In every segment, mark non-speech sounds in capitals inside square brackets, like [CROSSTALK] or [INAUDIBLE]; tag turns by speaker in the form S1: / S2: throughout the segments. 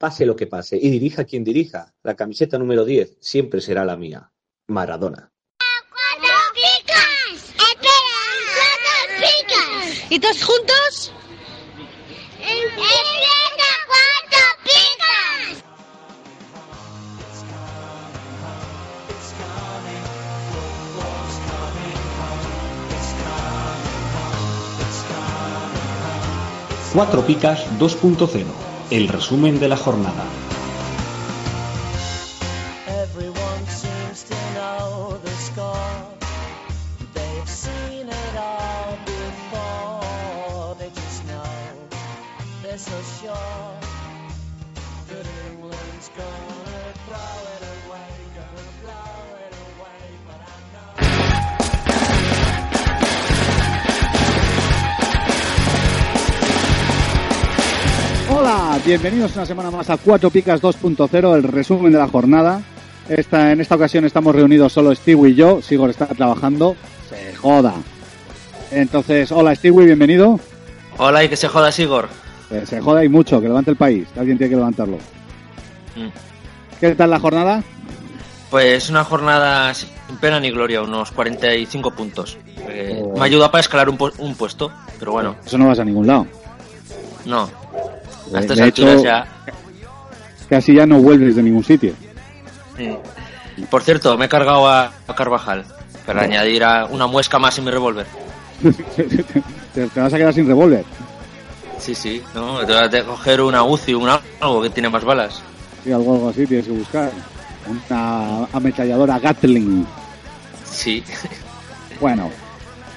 S1: pase lo que pase, y dirija quien dirija, la camiseta número 10 siempre será la mía, Maradona.
S2: ¡Cuatro picas! ¡Espera! ¡Cuatro picas!
S3: ¿Y todos juntos?
S2: ¡Empieza cuatro picas!
S4: Cuatro Picas 2.0, el resumen de la jornada.
S5: Bienvenidos una semana más a Cuatro Picas 2.0, el resumen de la jornada. Esta, en esta ocasión estamos reunidos solo Stewie y yo. Sigor está trabajando. Se joda. Entonces, hola Stewie, bienvenido.
S6: Hola y que se joda Sigor.
S5: Se joda y mucho, que levante el país. Alguien tiene que levantarlo.
S6: Mm.
S5: ¿Qué tal la jornada?
S6: Pues una jornada sin pena ni gloria, unos 45 puntos. Eh,
S5: Oh.
S6: Me ayuda para escalar un, pu- un puesto, pero bueno,
S5: Eso no vas a ningún lado.
S6: no. A estas
S5: de
S6: alturas
S5: hecho,
S6: ya.
S5: Casi ya no vuelves de ningún sitio.
S6: Por cierto, me he cargado a, a Carvajal para añadir a una muesca más en mi revólver.
S5: te, [LAUGHS] te vas a quedar sin revólver.
S6: Sí, sí, no, te vas a coger una UCI, un algo que tiene más balas.
S5: Sí, algo, algo así tienes que buscar. Una ametralladora Gatling.
S6: Sí,
S5: Bueno,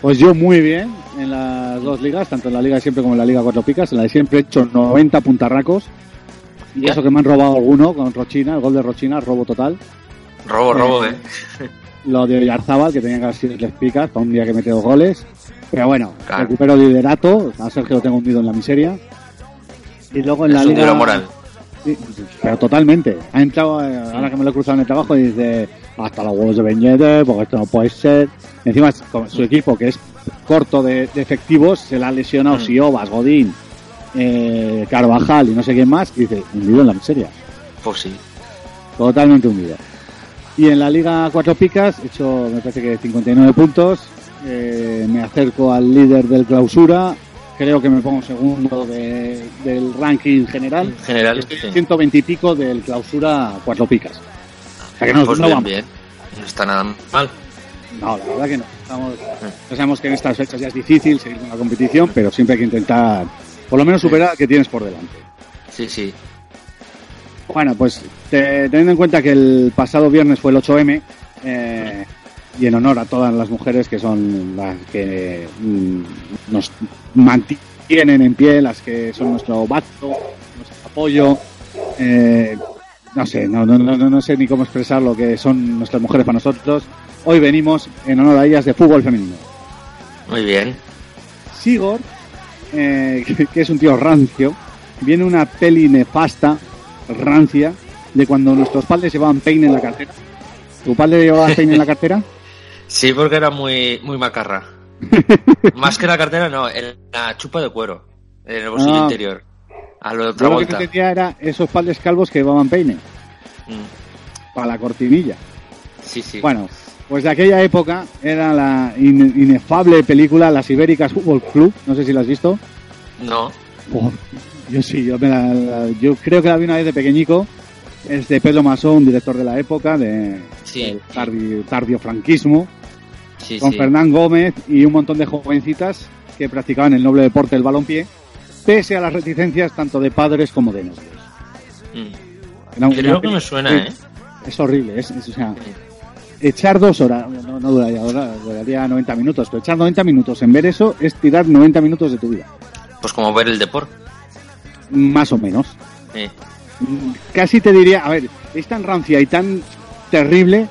S5: pues yo muy bien en las dos ligas, tanto en la liga de siempre como en la liga cuatro picas. En la de siempre he hecho 90 puntarracos. Y eso que me han robado alguno con Rochina, el gol de Rochina, robo total.
S6: robo, robo, eh. [LAUGHS]
S5: Lo de Oyarzábal, que tenía que haber sido tres picas para un día que mete dos goles. Pero bueno,
S6: Claro.
S5: recupero liderato. A Sergio lo tengo hundido en la miseria. Y luego en la
S6: Es un
S5: liga...
S6: moral.
S5: Sí, pero totalmente. Ha entrado, eh, ahora que me lo he cruzado en el trabajo, y dice, hasta los huevos de Beñete, porque esto no puede ser. Encima, con su equipo, que es corto de, de efectivos, se le ha lesionado
S6: Mm.
S5: Siobas, Godín, eh, Carvajal y no sé quién más, y dice, hundido en la miseria.
S6: Pues sí.
S5: Totalmente hundido. Y en la Liga Cuatro Picas, he hecho, me parece que 59 puntos. eh, me acerco al líder del clausura. Creo que me pongo segundo de- del ranking general.
S6: En general,
S5: Estoy
S6: sí.
S5: en 120 y pico del clausura Cuatro Picas. O sea que no,
S6: Pues
S5: no
S6: bien,
S5: vamos.
S6: bien. No está nada mal.
S5: No, la verdad que no. Estamos, sabemos que en estas fechas ya es difícil seguir con la competición, pero siempre hay que intentar, por lo menos, superar al que tienes por delante.
S6: Sí, sí.
S5: Bueno, pues te- teniendo en cuenta que el pasado viernes fue el 8M, eh, y en honor a todas las mujeres que son las que mm, nos mantienen en pie, las que son nuestro bacto, nuestro apoyo, eh, no sé, no, no, no, no sé ni cómo expresar lo que son nuestras mujeres para nosotros. Hoy venimos en honor a ellas de fútbol femenino.
S6: Muy bien.
S5: Sigor, eh, [LAUGHS] que, que es un tío rancio, viene una peli nefasta, rancia, de cuando nuestros padres llevaban peine en la cartera. ¿Tu padre llevaba [LAUGHS] peine en la cartera?
S6: Sí, porque era muy, muy macarra. [LAUGHS] Más que la cartera, no, en la chupa de cuero. En el bolsillo
S5: Ah.
S6: interior. A lo de
S5: Yo lo que
S6: vuelta.
S5: entendía era esos padres calvos que llevaban peine
S6: Mm,
S5: para la cortinilla.
S6: Sí, sí.
S5: Bueno, pues de aquella época era la in- inefable película Las Ibéricas Fútbol Club. No sé si la has visto.
S6: No.
S5: Oh, yo sí, yo, me la- la- yo creo que la vi una vez de pequeñico. Es de Pedro Masón, director de la época, de,
S6: Sí.
S5: del tardi- tardiofranquismo.
S6: Sí,
S5: con
S6: sí.
S5: Fernán Gómez y un montón de jovencitas que practicaban el noble deporte del balompié, pese a las reticencias tanto de padres como de novios.
S6: Mm.
S5: Una
S6: Creo que me suena,
S5: sí,
S6: ¿eh?
S5: Es horrible, es, es- o sea, echar dos horas, no, no duraría, duraría 90 minutos, pero echar 90 minutos en ver eso es tirar 90 minutos de tu vida,
S6: Pues como ver el deporte.
S5: más o menos.
S6: Sí.
S5: Casi te diría, a ver, es tan rancia y tan terrible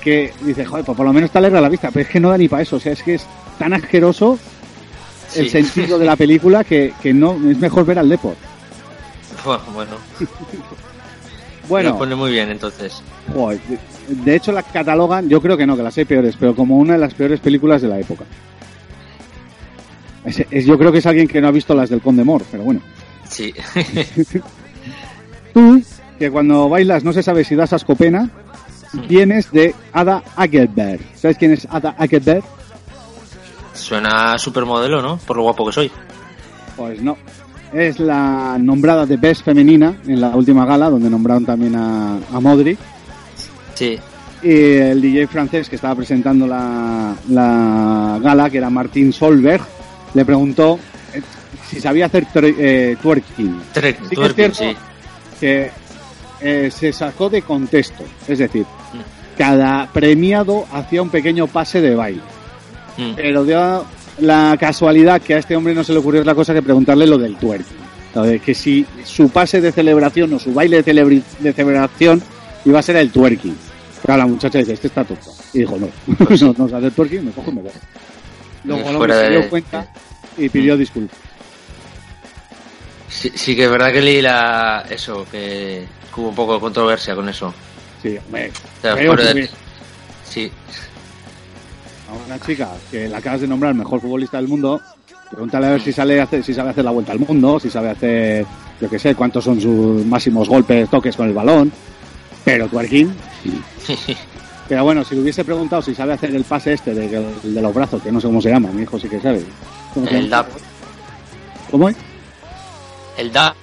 S5: que dices, joder, pues por lo menos te alegra la vista, pero es que no da ni para eso, o sea, es que es tan asqueroso el sentido de la película que, que no es mejor ver al Depor. [LAUGHS]
S6: Bueno, [LAUGHS]
S5: Bueno,
S6: lo pone muy bien entonces.
S5: joder, de, hecho la catalogan, yo creo que no, que las hay peores, pero como una de las peores películas de la época. Es- es- yo creo que es alguien que no ha visto las del Conde Mor, pero bueno.
S6: Sí. [LAUGHS]
S5: Tú, que cuando bailas no se sabe si das ascopena, vienes de Ada Agerberg. ¿Sabes quién es Ada Agerberg?
S6: Suena supermodelo, ¿no? Por lo guapo que soy.
S5: Pues no. Es la nombrada de Best femenina en la última gala, donde nombraron también a, a Modric.
S6: Sí.
S5: Y el DJ francés que estaba presentando la, la gala, que era Martín Solberg, le preguntó eh, si sabía hacer tre- eh, twerking.
S6: Trek,
S5: Sí que es
S6: twerking,
S5: cierto
S6: sí.
S5: que eh, se sacó de contexto. Es decir, cada premiado hacía un pequeño pase de baile.
S6: Mm.
S5: Pero dio la casualidad que a este hombre no se le ocurrió otra cosa que preguntarle lo del de que si su pase de celebración o su baile de, celebración iba a ser el twerking. Claro, la muchacha dice, este está tonto. Y dijo, no, [LAUGHS] no, no se hace el twerking, me cojo y me voy. Luego el hombre se dio cuenta y pidió disculpas.
S6: Sí, sí que es verdad que leí la... eso, que hubo un poco de controversia con eso.
S5: Sí, hombre,
S6: O sea,
S5: creo
S6: fuera
S5: que
S6: de-
S5: ves
S6: Sí,
S5: a una chica que la acabas de nombrar mejor futbolista del mundo, pregúntale a ver si sale hacer, si sabe hacer la vuelta al mundo, si sabe hacer, yo qué sé, cuántos son sus máximos golpes, toques con el balón. Pero twerking. [LAUGHS] Pero bueno, si le hubiese preguntado si sabe hacer el pase este de, el de los brazos, que no sé cómo se llama, mi hijo sí que sabe. ¿Cómo se
S6: el? DAP.
S5: ¿Cómo es?
S6: El DAP.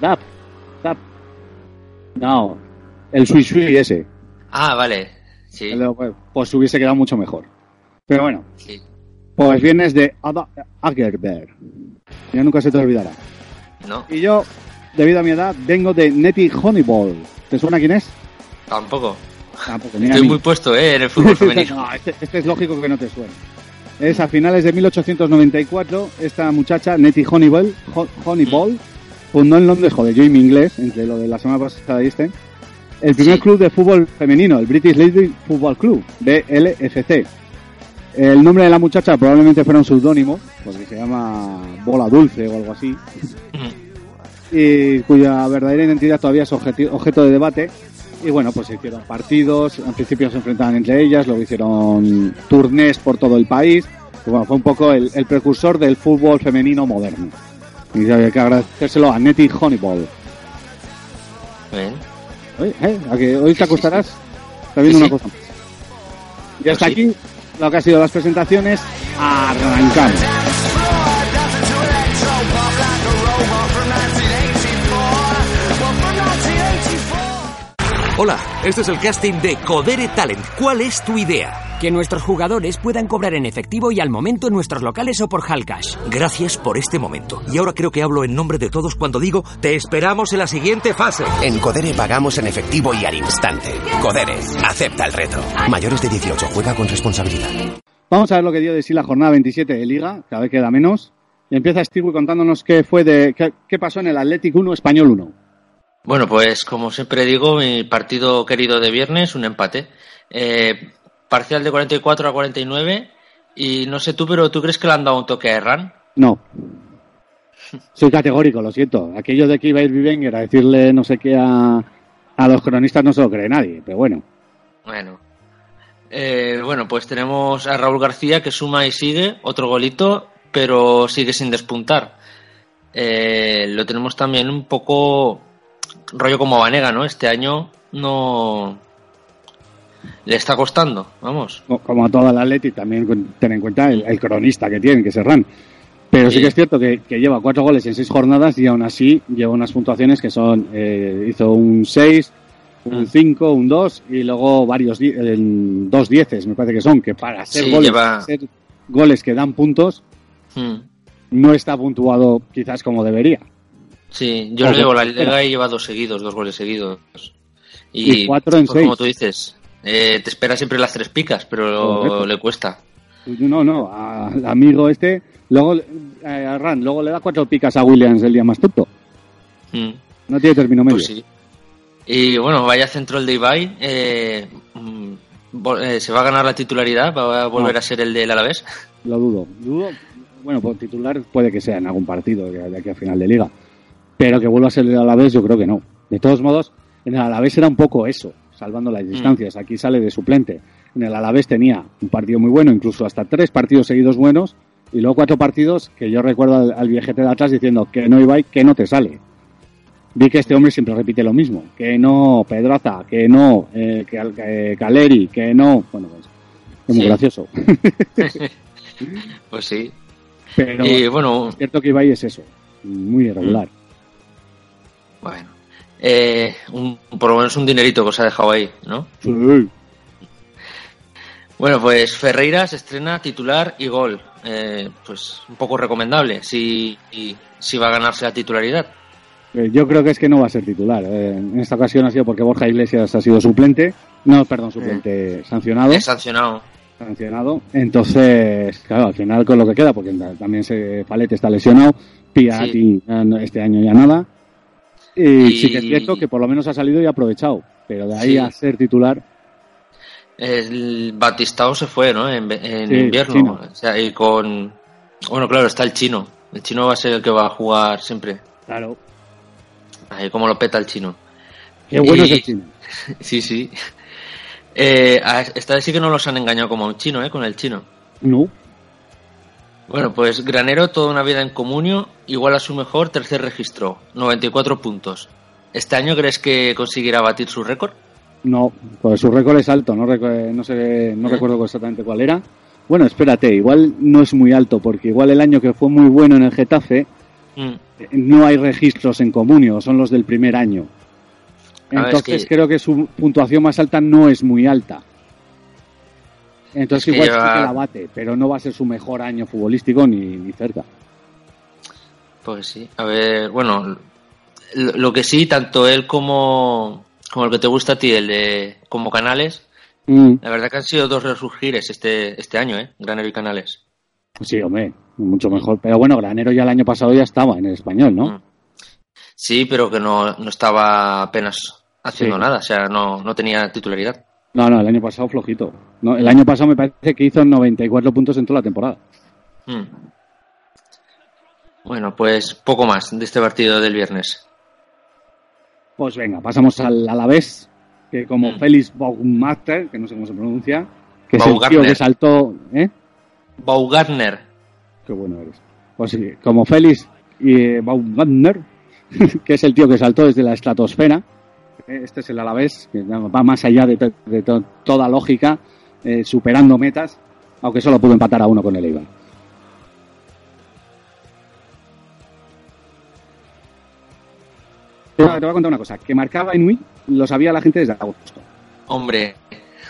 S5: Dap. Dap. No. El sui sui ese.
S6: Ah, vale. Sí,
S5: de- Pues hubiese quedado mucho mejor. Pero bueno,
S6: sí.
S5: pues vienes de Ada Agerberg. Ya nunca se te olvidará.
S6: No,
S5: Y yo, debido a mi edad, vengo de Nettie Honeyball. ¿Te suena quién es?
S6: tampoco.
S5: Tampoco, ni a
S6: Estoy
S5: mí.
S6: muy puesto, ¿eh? En el fútbol [LAUGHS] femenino.
S5: No, este, este es lógico que no te suene. Es a finales de 1894, esta muchacha, Nettie Honeyball, Ho- Honeyball fundó en Londres, joder, yo y mi inglés, entre lo de la semana pasada y este, el primer
S6: Sí.
S5: club de fútbol femenino, el British Lady Football Club, BLFC. El nombre de la muchacha probablemente fuera un seudónimo, porque se llama Bola Dulce o algo así, y cuya verdadera identidad todavía es objeto de debate. Y bueno, pues se hicieron partidos, al principio se enfrentaban entre ellas, luego hicieron turnés por todo el país. Y bueno, fue un poco el, el precursor del fútbol femenino moderno. Y hay que agradecérselo a Nettie Honeyball. Oye, ¿eh? ¿A que hoy te acostarás sabiendo
S6: Sí,
S5: una cosa. Y hasta
S6: sí.
S5: aquí lo que ha sido las presentaciones. Arrancamos.
S3: Hola, este es el casting de Codere Talent. ¿Cuál es tu idea?
S7: Que nuestros jugadores puedan cobrar en efectivo y al momento en nuestros locales o por Halcash.
S3: Gracias por este momento. Y ahora creo que hablo en nombre de todos cuando digo, te esperamos en la siguiente fase.
S8: En Codere pagamos en efectivo y al instante. Codere, acepta el reto. Mayores de 18, juega con responsabilidad.
S5: Vamos a ver lo que dio de sí la jornada 27 de Liga, cada vez queda menos. Y empieza Steve contándonos qué fue de qué, qué pasó en el Athletic 1 Español 1.
S6: Bueno, pues como siempre digo, mi partido querido de viernes, un empate. Eh, parcial de 44 a 49. Y no sé tú, pero ¿tú crees que le han dado un toque a Erran?
S5: No. Soy categórico, lo siento. Aquello de que iba a ir Wenger a decirle no sé qué a, a los cronistas no se lo cree nadie, pero bueno.
S6: Bueno. Eh, bueno, pues tenemos a Raúl García que suma y sigue, otro golito, pero sigue sin despuntar. Eh, lo tenemos también un poco rollo como Vanega, ¿no? Este año no le está costando, vamos.
S5: Co- Como a toda la Athletic, también ten en cuenta el, el cronista que tienen, que es Serrán. Pero sí
S6: Sí.
S5: que es cierto que, que lleva cuatro goles en seis jornadas y aún así lleva unas puntuaciones que son, eh, hizo un 6, un
S6: Mm.
S5: 5, un 2 y luego varios, en dos dieces, me parece que son, que para ser
S6: Sí,
S5: goles,
S6: lleva-
S5: ser goles que dan puntos,
S6: Hmm.
S5: no está puntuado quizás como debería.
S6: Sí, yo
S5: Ojo,
S6: leo la liga y lleva dos seguidos, dos goles seguidos.
S5: Y cuatro en
S6: pues,
S5: seis.
S6: Como tú dices, eh, te espera siempre las tres picas, pero
S5: Correcto.
S6: le cuesta.
S5: No, no, al amigo este, luego, eh, a Ran, luego le da cuatro picas a Williams el día más tonto.
S6: Hmm.
S5: No tiene término medio.
S6: Pues sí. Y bueno, vaya centro el de Ibai. eh, mm, eh, ¿Se va a ganar la titularidad? ¿Va a volver
S5: No.
S6: a ser el del Alavés?
S5: Lo dudo. Dudo, bueno, por titular puede que sea en algún partido de de aquí a final de liga. Pero que vuelva a ser el Alavés, yo creo que no. De todos modos, en el Alavés era un poco eso, salvando las distancias. Aquí sale de suplente. En el Alavés tenía un partido muy bueno, incluso hasta tres partidos seguidos buenos, y luego cuatro partidos que yo recuerdo al, al viejete de atrás diciendo que no iba y que no te sale. vi que este hombre siempre repite lo mismo. Que no, Pedraza, que no, eh, que, Al- que Caleri, que no. Bueno, pues es muy
S6: Sí.
S5: gracioso. [LAUGHS]
S6: Pues sí.
S5: Pero
S6: Y bueno,
S5: es cierto que Ibai es eso, muy irregular.
S6: bueno. Eh, un- por lo menos un dinerito que os ha dejado ahí, ¿no?
S5: Sí.
S6: Bueno, pues Ferreira se estrena titular y gol. Eh, pues un poco recomendable si, si va a ganarse la titularidad.
S5: Eh, Yo creo que es que no va a ser titular. Eh, en esta ocasión ha sido porque Borja Iglesias ha sido suplente. No, perdón, suplente sancionado.
S6: Es sancionado.
S5: sancionado. Entonces, claro, al final con lo que queda, porque también se Palete está lesionado, Piatti no- este año ya nada. Y,
S6: Y-
S5: sí que es cierto que por lo menos ha salido y aprovechado. Pero de ahí
S6: Sí.
S5: a ser titular,
S6: El Batistao se fue, ¿no? En, en
S5: Sí,
S6: invierno. O sea, y con. Bueno, claro, está el chino. El chino va a ser el que va a jugar siempre.
S5: claro,
S6: Ahí como lo peta el chino.
S5: qué bueno
S6: Y-
S5: es el chino. [LAUGHS]
S6: Sí, sí. Eh, esta vez sí que no los han engañado como un chino, ¿eh? Con el chino.
S5: No,
S6: Bueno, pues Granero, toda una vida en comunio, igual a su mejor tercer registro, 94 puntos. ¿Este año crees que conseguirá batir su récord?
S5: no, pues su récord es alto, no, recu- no, sé, no
S6: ¿Eh?
S5: recuerdo exactamente cuál era. Bueno, espérate, igual no es muy alto, porque igual el año que fue muy bueno en el Getafe,
S6: Mm,
S5: eh, no hay registros en comunio, son los del primer año.
S6: A ver, es
S5: Entonces
S6: que-
S5: creo que su puntuación más alta no es muy alta. Entonces
S6: Es que
S5: igual sí
S6: lleva-
S5: que la bate, pero no va a ser su mejor año futbolístico ni, ni cerca.
S6: Pues sí. A ver, bueno, lo, que sí, tanto él como, como el que te gusta a ti, el de como Canales,
S5: Mm,
S6: la verdad que han sido dos resurgires este, este año, ¿eh? Granero y Canales.
S5: sí, hombre, mucho mejor. Pero bueno, Granero ya el año pasado ya estaba en el español, ¿no?
S6: Mm. Sí, pero que no, no estaba apenas haciendo
S5: Sí.
S6: nada, o sea, no, no tenía titularidad.
S5: No, no, el año pasado flojito. No, el año pasado me parece que hizo 94 puntos en toda la temporada.
S6: Mm. Bueno, pues poco más de este partido del viernes.
S5: Pues venga, pasamos al Alavés, que como
S6: Mm.
S5: Félix Baumgartner, que no sé cómo se pronuncia, que es el tío que saltó, ¿eh?
S6: Baumgartner.
S5: Qué bueno eres. Pues sí, como Félix y eh, Baumgartner, [LAUGHS] que es el tío que saltó desde la estratosfera, este es el Alavés, que va más allá de, to- de to- toda lógica, eh, superando metas, aunque solo pudo empatar a uno con el Eibar. Te voy a contar una cosa, que marcaba Inui lo sabía la gente desde agosto.
S6: Hombre,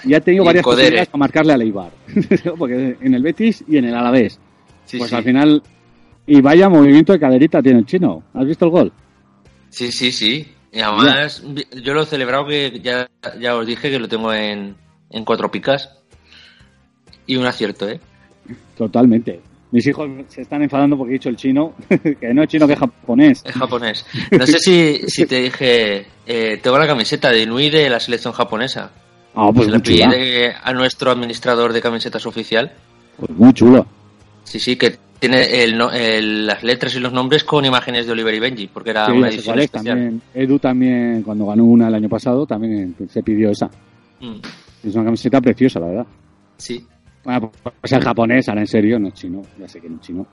S5: Y ha tenido varias posibilidades para marcarle al Eibar. [LAUGHS] Porque en el Betis y en el Alavés.
S6: sí,
S5: pues
S6: sí.
S5: al final... Y vaya movimiento de caderita tiene el chino. ¿Has visto el gol?
S6: Sí, sí, sí. Y además, yo lo he celebrado que ya, ya os dije que lo tengo en, en cuatro picas. Y un acierto, ¿eh?
S5: Totalmente. Mis hijos se están enfadando porque he dicho el chino, [LAUGHS] que no es chino, que es japonés.
S6: Es japonés. No sé si, si te dije, eh, tengo la camiseta de Inui de la selección japonesa.
S5: Ah, pues
S6: Se la
S5: muy chula.
S6: pide a nuestro administrador de camisetas oficial.
S5: Pues muy chula.
S6: Sí, sí, que tiene el, el- las letras y los nombres con imágenes de Oliver y Benji, porque era
S5: Sí,
S6: una edición
S5: es,
S6: especial.
S5: también. Edu también, cuando ganó una el año pasado, también se pidió esa.
S6: Mm,
S5: Es una camiseta preciosa, la verdad.
S6: sí.
S5: Bueno, pues el japonés, ahora en serio, no es chino, ya sé que no es chino.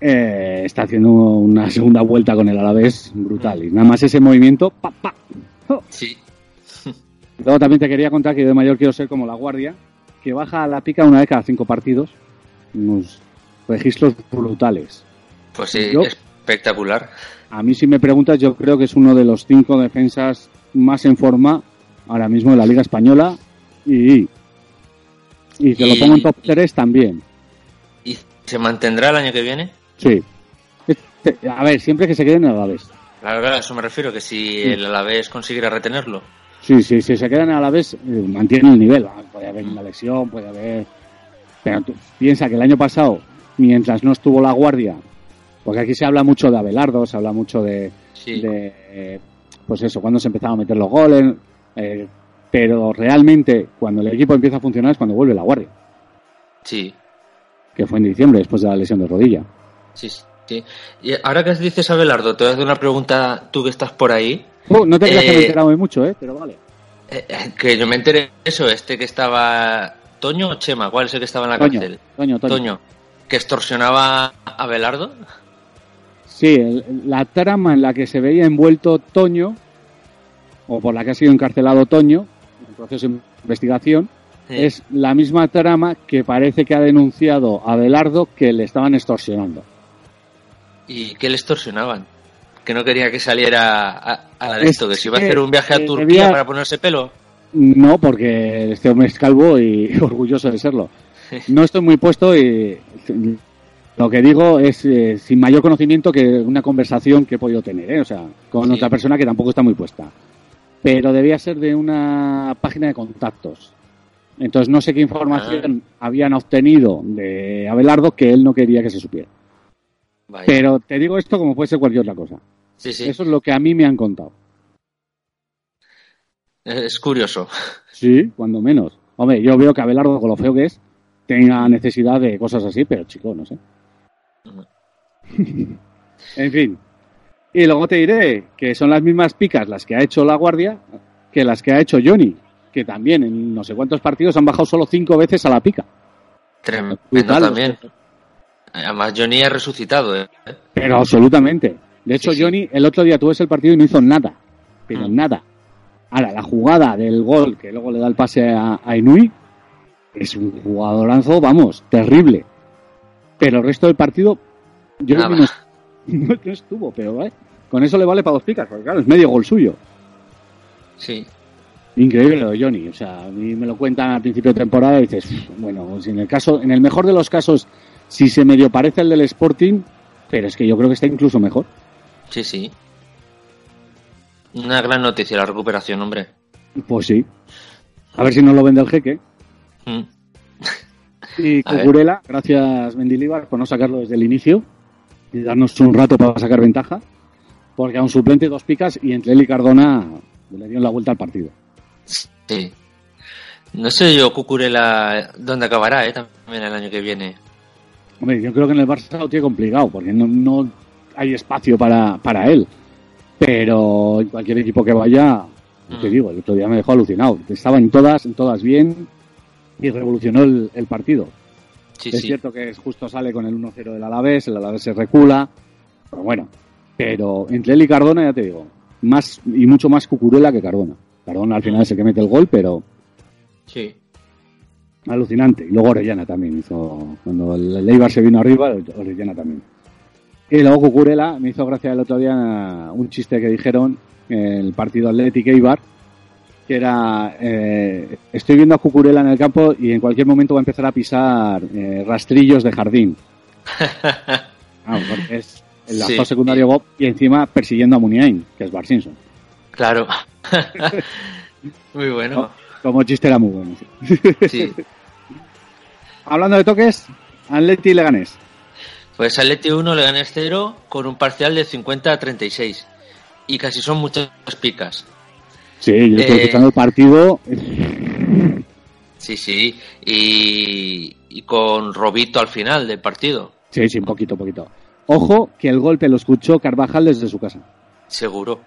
S5: Eh, está haciendo una segunda vuelta con el Alavés brutal. Y nada más ese movimiento, pa, pa. ¡Oh!
S6: Sí. [LAUGHS]
S5: Luego también te quería contar que yo de mayor quiero ser como la guardia, que baja a la pica una vez cada cinco partidos. Unos registros brutales.
S6: Pues sí,
S5: Yo-
S6: espectacular.
S5: A mí si me preguntas, yo creo que es uno de los cinco defensas más en forma ahora mismo de la Liga Española y, y te lo pongo en top 3 también.
S6: ¿Y se mantendrá el año que viene?
S5: Sí. Este- a ver, siempre que se queden en el Alavés.
S6: Claro, claro, a eso me refiero, que si el Alavés consiguiera retenerlo.
S5: Sí, sí, si se quedan en el Alavés, eh, mantienen el nivel. Ah, Puede haber una lesión, puede haber... Pero tú piensa que el año pasado, mientras no estuvo la guardia, porque aquí se habla mucho de Abelardo, se habla mucho de,
S6: Sí.
S5: de, eh, pues eso, cuando se empezaban a meter los goles, eh, pero realmente cuando el equipo empieza a funcionar es cuando vuelve la guardia,
S6: Sí,
S5: que fue en diciembre después de la lesión de rodilla.
S6: sí, sí. Y ahora que dices Abelardo, te voy a hacer una pregunta, tú que estás por ahí,
S5: Uh, no te creas que me he
S6: Eh,
S5: enterado mucho, ¿eh? pero vale.
S6: eh, que yo me enteré de eso, este que estaba... ¿Toño o Chema? ¿Cuál es el que estaba en la
S5: Toño,
S6: cárcel?
S5: Toño, Toño.
S6: Toño. ¿Que extorsionaba a Abelardo?
S5: Sí, el- la trama en la que se veía envuelto Toño, o por la que ha sido encarcelado Toño, en el proceso de investigación,
S6: Sí.
S5: es la misma trama que parece que ha denunciado a Belardo que le estaban extorsionando.
S6: ¿Y qué le extorsionaban? Que no quería que saliera a, a la de
S5: Es
S6: esto, que si iba a hacer un viaje a
S5: eh,
S6: Turquía
S5: debía-
S6: para ponerse pelo.
S5: No, porque este hombre es calvo y [LAUGHS] orgulloso de serlo. [LAUGHS] No estoy muy puesto y lo que digo es eh, sin mayor conocimiento que una conversación que he podido tener, ¿eh? o sea, con
S6: Sí.
S5: otra persona que tampoco está muy puesta. Pero debía ser de una página de contactos. Entonces no sé qué información
S6: Ah.
S5: habían obtenido de Abelardo que él no quería que se supiera.
S6: Vaya.
S5: Pero te digo esto como puede ser cualquier otra cosa.
S6: sí, sí.
S5: Eso es lo que a mí me han contado.
S6: Es curioso.
S5: Sí, cuando menos. Hombre, yo veo que Abelardo, con lo feo que es, tenga necesidad de cosas así, pero chico, no sé. en fin. Y luego te diré que son las mismas picas las que ha hecho la Guardia que las que ha hecho Johnny, que también en no sé cuántos partidos han bajado solo cinco veces a la pica.
S6: Tremendo
S5: Brutal,
S6: también. Además, Johnny ha resucitado, ¿eh?
S5: Pero absolutamente. De hecho,
S6: Sí, sí.
S5: Johnny, el otro día tú ves el partido y no hizo nada. Pero
S6: Mm.
S5: nada. Ahora, la jugada del gol que luego le da el pase a, a Inui es un jugadorazo, vamos, terrible. Pero el resto del partido, yo creo que no, no- [LAUGHS] no estuvo, pero ¿eh? con eso le vale para dos picas, porque claro, es medio gol suyo.
S6: Sí.
S5: Increíble lo de Johnny, o sea, a mí me lo cuentan al principio de temporada y dices, "Uf, bueno, si en el caso, en el mejor de los casos, si se medio parece al del Sporting, pero es que yo creo que está incluso mejor.
S6: Sí, sí. Una gran noticia la recuperación, hombre.
S5: Pues sí. A ver si nos lo vende el jeque.
S6: Mm.
S5: Y [LAUGHS]
S6: A ver.
S5: Cucurella, gracias Mendilibar por no sacarlo desde el inicio y darnos un rato para sacar ventaja, porque a un suplente dos picas y entre él y Cardona le dieron la vuelta al partido.
S6: Sí. No sé yo, Cucurella, dónde acabará, ¿eh? También el año que viene.
S5: Hombre, yo creo que en el Barça lo tiene complicado, porque no, no hay espacio para, para él. Pero en cualquier equipo que vaya, te
S6: Mm.
S5: digo, el otro día me dejó alucinado. Estaba en todas, en todas bien y revolucionó el, el partido.
S6: Sí,
S5: es
S6: sí.
S5: cierto que justo sale con el 1-0 del Alavés, el Alavés se recula, pero bueno. Pero entre él y Cardona, ya te digo, más y mucho más Cucurella que Cardona. Cardona al final es el que mete el gol, pero
S6: Sí.
S5: alucinante. Y luego Orellana también hizo, cuando el Eibar se vino arriba, Orellana también. Y luego Cucurella me hizo gracia el otro día un chiste que dijeron en el partido Atlético Eibar, que era, eh, estoy viendo a Cucurella en el campo y en cualquier momento va a empezar a pisar eh, rastrillos de jardín. [LAUGHS] Ah, porque es el actor
S6: Sí.
S5: secundario Bob y encima persiguiendo a Muniain, que es Bart Simpson.
S6: Claro. [LAUGHS] Muy bueno.
S5: Como chiste era muy bueno. sí.
S6: Sí. [LAUGHS]
S5: Hablando de toques, Atleti y Leganés.
S6: Pues Atleti 1 le gané 0 con un parcial de 50 a 36. Y casi son muchas picas.
S5: Sí, yo estoy
S6: Eh,
S5: escuchando el partido.
S6: Sí, sí. Y, y con Robito al final del partido.
S5: Sí, sí, un poquito, poquito. Ojo que el golpe lo escuchó Carvajal desde su casa,
S6: Seguro.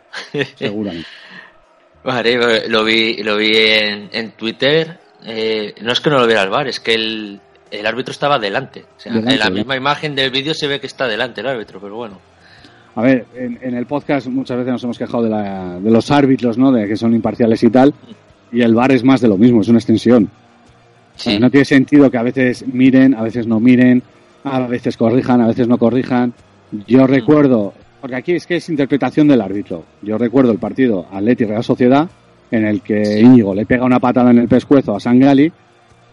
S5: seguramente. [LAUGHS]
S6: Vale, lo vi, lo vi en, en Twitter. Eh, no es que no lo viera al bar, es que el, el árbitro estaba delante. O sea,
S5: Delante,
S6: en la
S5: ¿no?
S6: misma imagen del vídeo se ve que está delante el árbitro, pero bueno.
S5: A ver, en, en el podcast muchas veces nos hemos quejado de, la- de los árbitros, ¿no? De que son imparciales y tal. Y el VAR es más de lo mismo, es una extensión.
S6: Sí.
S5: No tiene sentido que a veces miren, a veces no miren, a veces corrijan, a veces no corrijan. Yo recuerdo, porque aquí es que es interpretación del árbitro. Yo recuerdo el partido Atleti Real Sociedad en el que Íñigo le pega una patada en el pescuezo a Sangali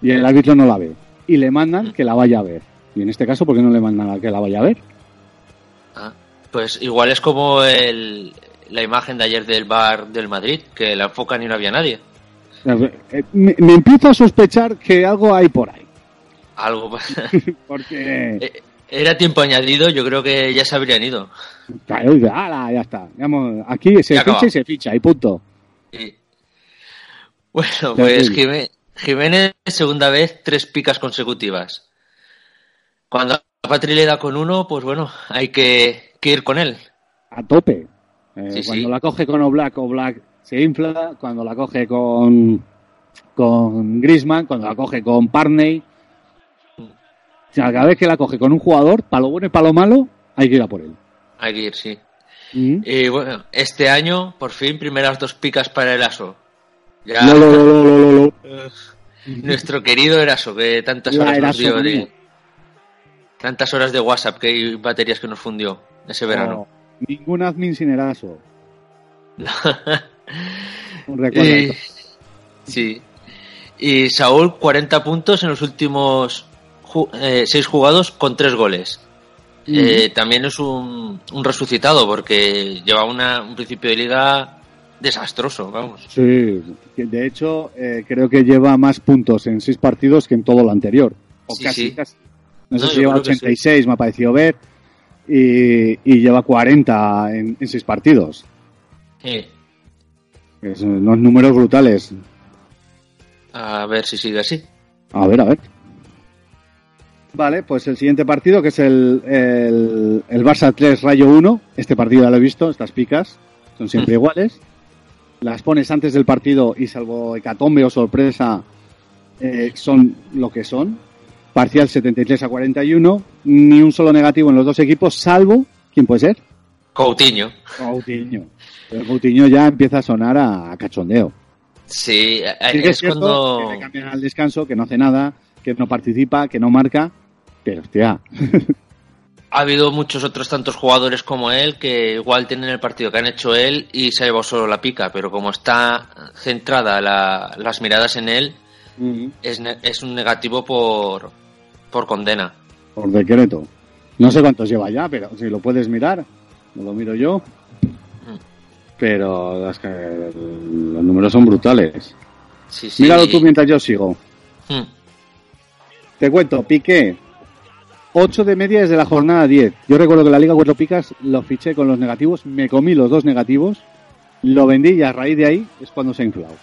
S5: y el árbitro no la ve. Y le mandan que la vaya a ver. Y en este caso, ¿por qué no le mandan a que la vaya a ver?
S6: Pues igual es como el, la imagen de ayer del bar del Madrid, que la enfocan y no había nadie.
S5: Eh, Me, me empiezo a sospechar que algo hay por ahí.
S6: Algo. [LAUGHS]
S5: Porque,
S6: Eh, Era tiempo añadido, yo creo que ya se habrían ido.
S5: claro, "Ala, ya está. Digamos, aquí se
S6: Ya
S5: ficha y se ficha, y punto.
S6: Sí. Bueno, pues Jimé- Jiménez, segunda vez, tres picas consecutivas. Cuando Patri le da con uno, pues bueno, hay que, que ir con él.
S5: A tope. Eh,
S6: Sí, sí.
S5: cuando la coge con Oblak, Oblak se infla. Cuando la coge con, con Grisman, cuando la coge con Parney. O sea, cada vez que la coge con un jugador, para lo bueno y para lo malo, hay que ir a por él.
S6: hay que ir, sí.
S5: Mm.
S6: Y bueno, este año, por fin, primeras dos picas para el ASO. Ya, [LAUGHS] nuestro querido Eraso, que tantas horas nos dio de, tantas horas de WhatsApp que hay baterías que nos fundió ese verano.
S5: No, ningún admin sin Eraso. [LAUGHS] Recuerda
S6: Y- sí. Y Saúl, 40 puntos en los últimos 6 jugados con 3 goles. Eh, también es un, un resucitado porque lleva una- un principio de liga desastroso, vamos.
S5: Sí, de hecho eh, creo que lleva más puntos en seis partidos que en todo lo anterior. O
S6: Sí,
S5: casi,
S6: sí.
S5: casi. No sé si lleva
S6: creo que sí.
S5: 86, me ha parecido ver. Y, y lleva 40 en, en seis partidos. Que son unos números brutales.
S6: a ver si sigue así.
S5: A ver, a ver. Vale, pues el siguiente partido, que es el, el, el Barça 3 Rayo 1. Este partido ya lo he visto, estas picas son siempre iguales. Las pones antes del partido y salvo hecatombe o sorpresa, eh, son lo que son. Parcial 73 a 41. Ni un solo negativo en los dos equipos, salvo, ¿quién puede ser?
S6: Coutinho.
S5: Coutinho. Pero Coutinho ya empieza a sonar a, a cachondeo.
S6: Sí, eh, es
S5: cierto
S6: cuando...
S5: que le cambian al descanso, que no hace nada, que no participa, que no marca. Pero, hostia, [LAUGHS]
S6: Ha habido muchos otros tantos jugadores como él que igual tienen el partido que han hecho él y se ha llevado solo la pica, pero como está centrada la- las miradas en él, es, es un negativo por, por condena.
S5: por decreto. No sé cuántos lleva ya, pero si lo puedes mirar, no lo miro yo. Pero es que los números son brutales.
S6: Sí, sí.
S5: Míralo tú mientras yo sigo.
S6: Hmm.
S5: Te cuento, Piqué, 8 de media desde la jornada 10. Yo recuerdo que la Liga Cuatro Picas lo fiché con los negativos, me comí los dos negativos, lo vendí y a raíz de ahí es cuando se ha inflado.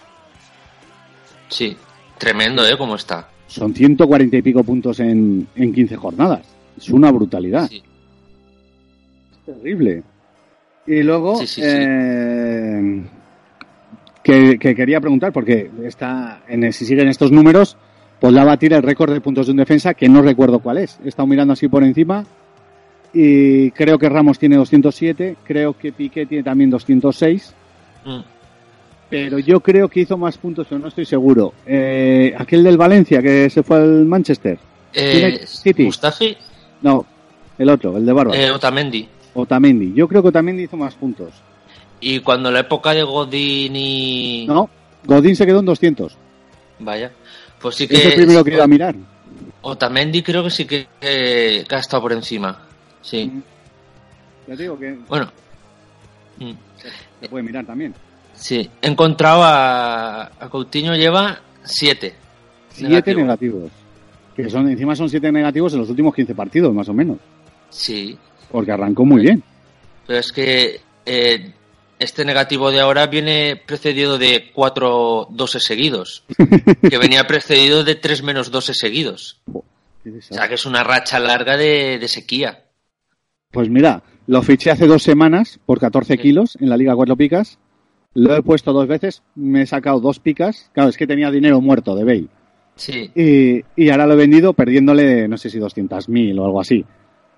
S6: Sí, tremendo, ¿eh? Cómo está.
S5: Son 140 y pico puntos en, en 15 jornadas. Es una brutalidad.
S6: Sí.
S5: Es terrible. Y luego,
S6: Sí, sí, sí.
S5: eh, que, que quería preguntar, porque está en, si siguen estos números, pues la va a tirar el récord de puntos de un defensa, que no recuerdo cuál es. He estado mirando así por encima y creo que Ramos tiene 207, creo que Piqué tiene también 206,
S6: Mm.
S5: Pero yo creo que hizo más puntos, pero no estoy seguro. Eh, aquel del Valencia que se fue al Manchester.
S6: Eh,
S5: City.
S6: Mustafi,
S5: No, el otro, el de Barba.
S6: eh, Otamendi.
S5: Otamendi. Yo creo que Otamendi hizo más puntos.
S6: Y cuando la época de Godín y...
S5: No, Godín se quedó en 200.
S6: Vaya. Pues sí que...
S5: Es el primero que iba a mirar.
S6: Otamendi creo que sí que, que ha estado por encima. Sí.
S5: Ya te digo que
S6: Bueno. Mm.
S5: se puede mirar también.
S6: Sí. He encontrado a, a Coutinho lleva 7.
S5: Siete negativos. Que son, encima son siete negativos en los últimos 15 partidos, más o menos.
S6: Sí.
S5: Porque arrancó muy bien.
S6: Pero es que eh, este negativo de ahora viene precedido de 4 doses seguidos. [LAUGHS] que venía precedido de 3 menos 12 seguidos. O sea que es una racha larga de, de sequía.
S5: Pues mira, lo fiché hace dos semanas por 14 kilos en la Liga Cuatro Picas. Lo he puesto dos veces, me he sacado dos picas. Claro, es que tenía dinero muerto de Bale.
S6: Sí.
S5: Y, y ahora lo he vendido perdiéndole, no sé si 200.000 o algo así.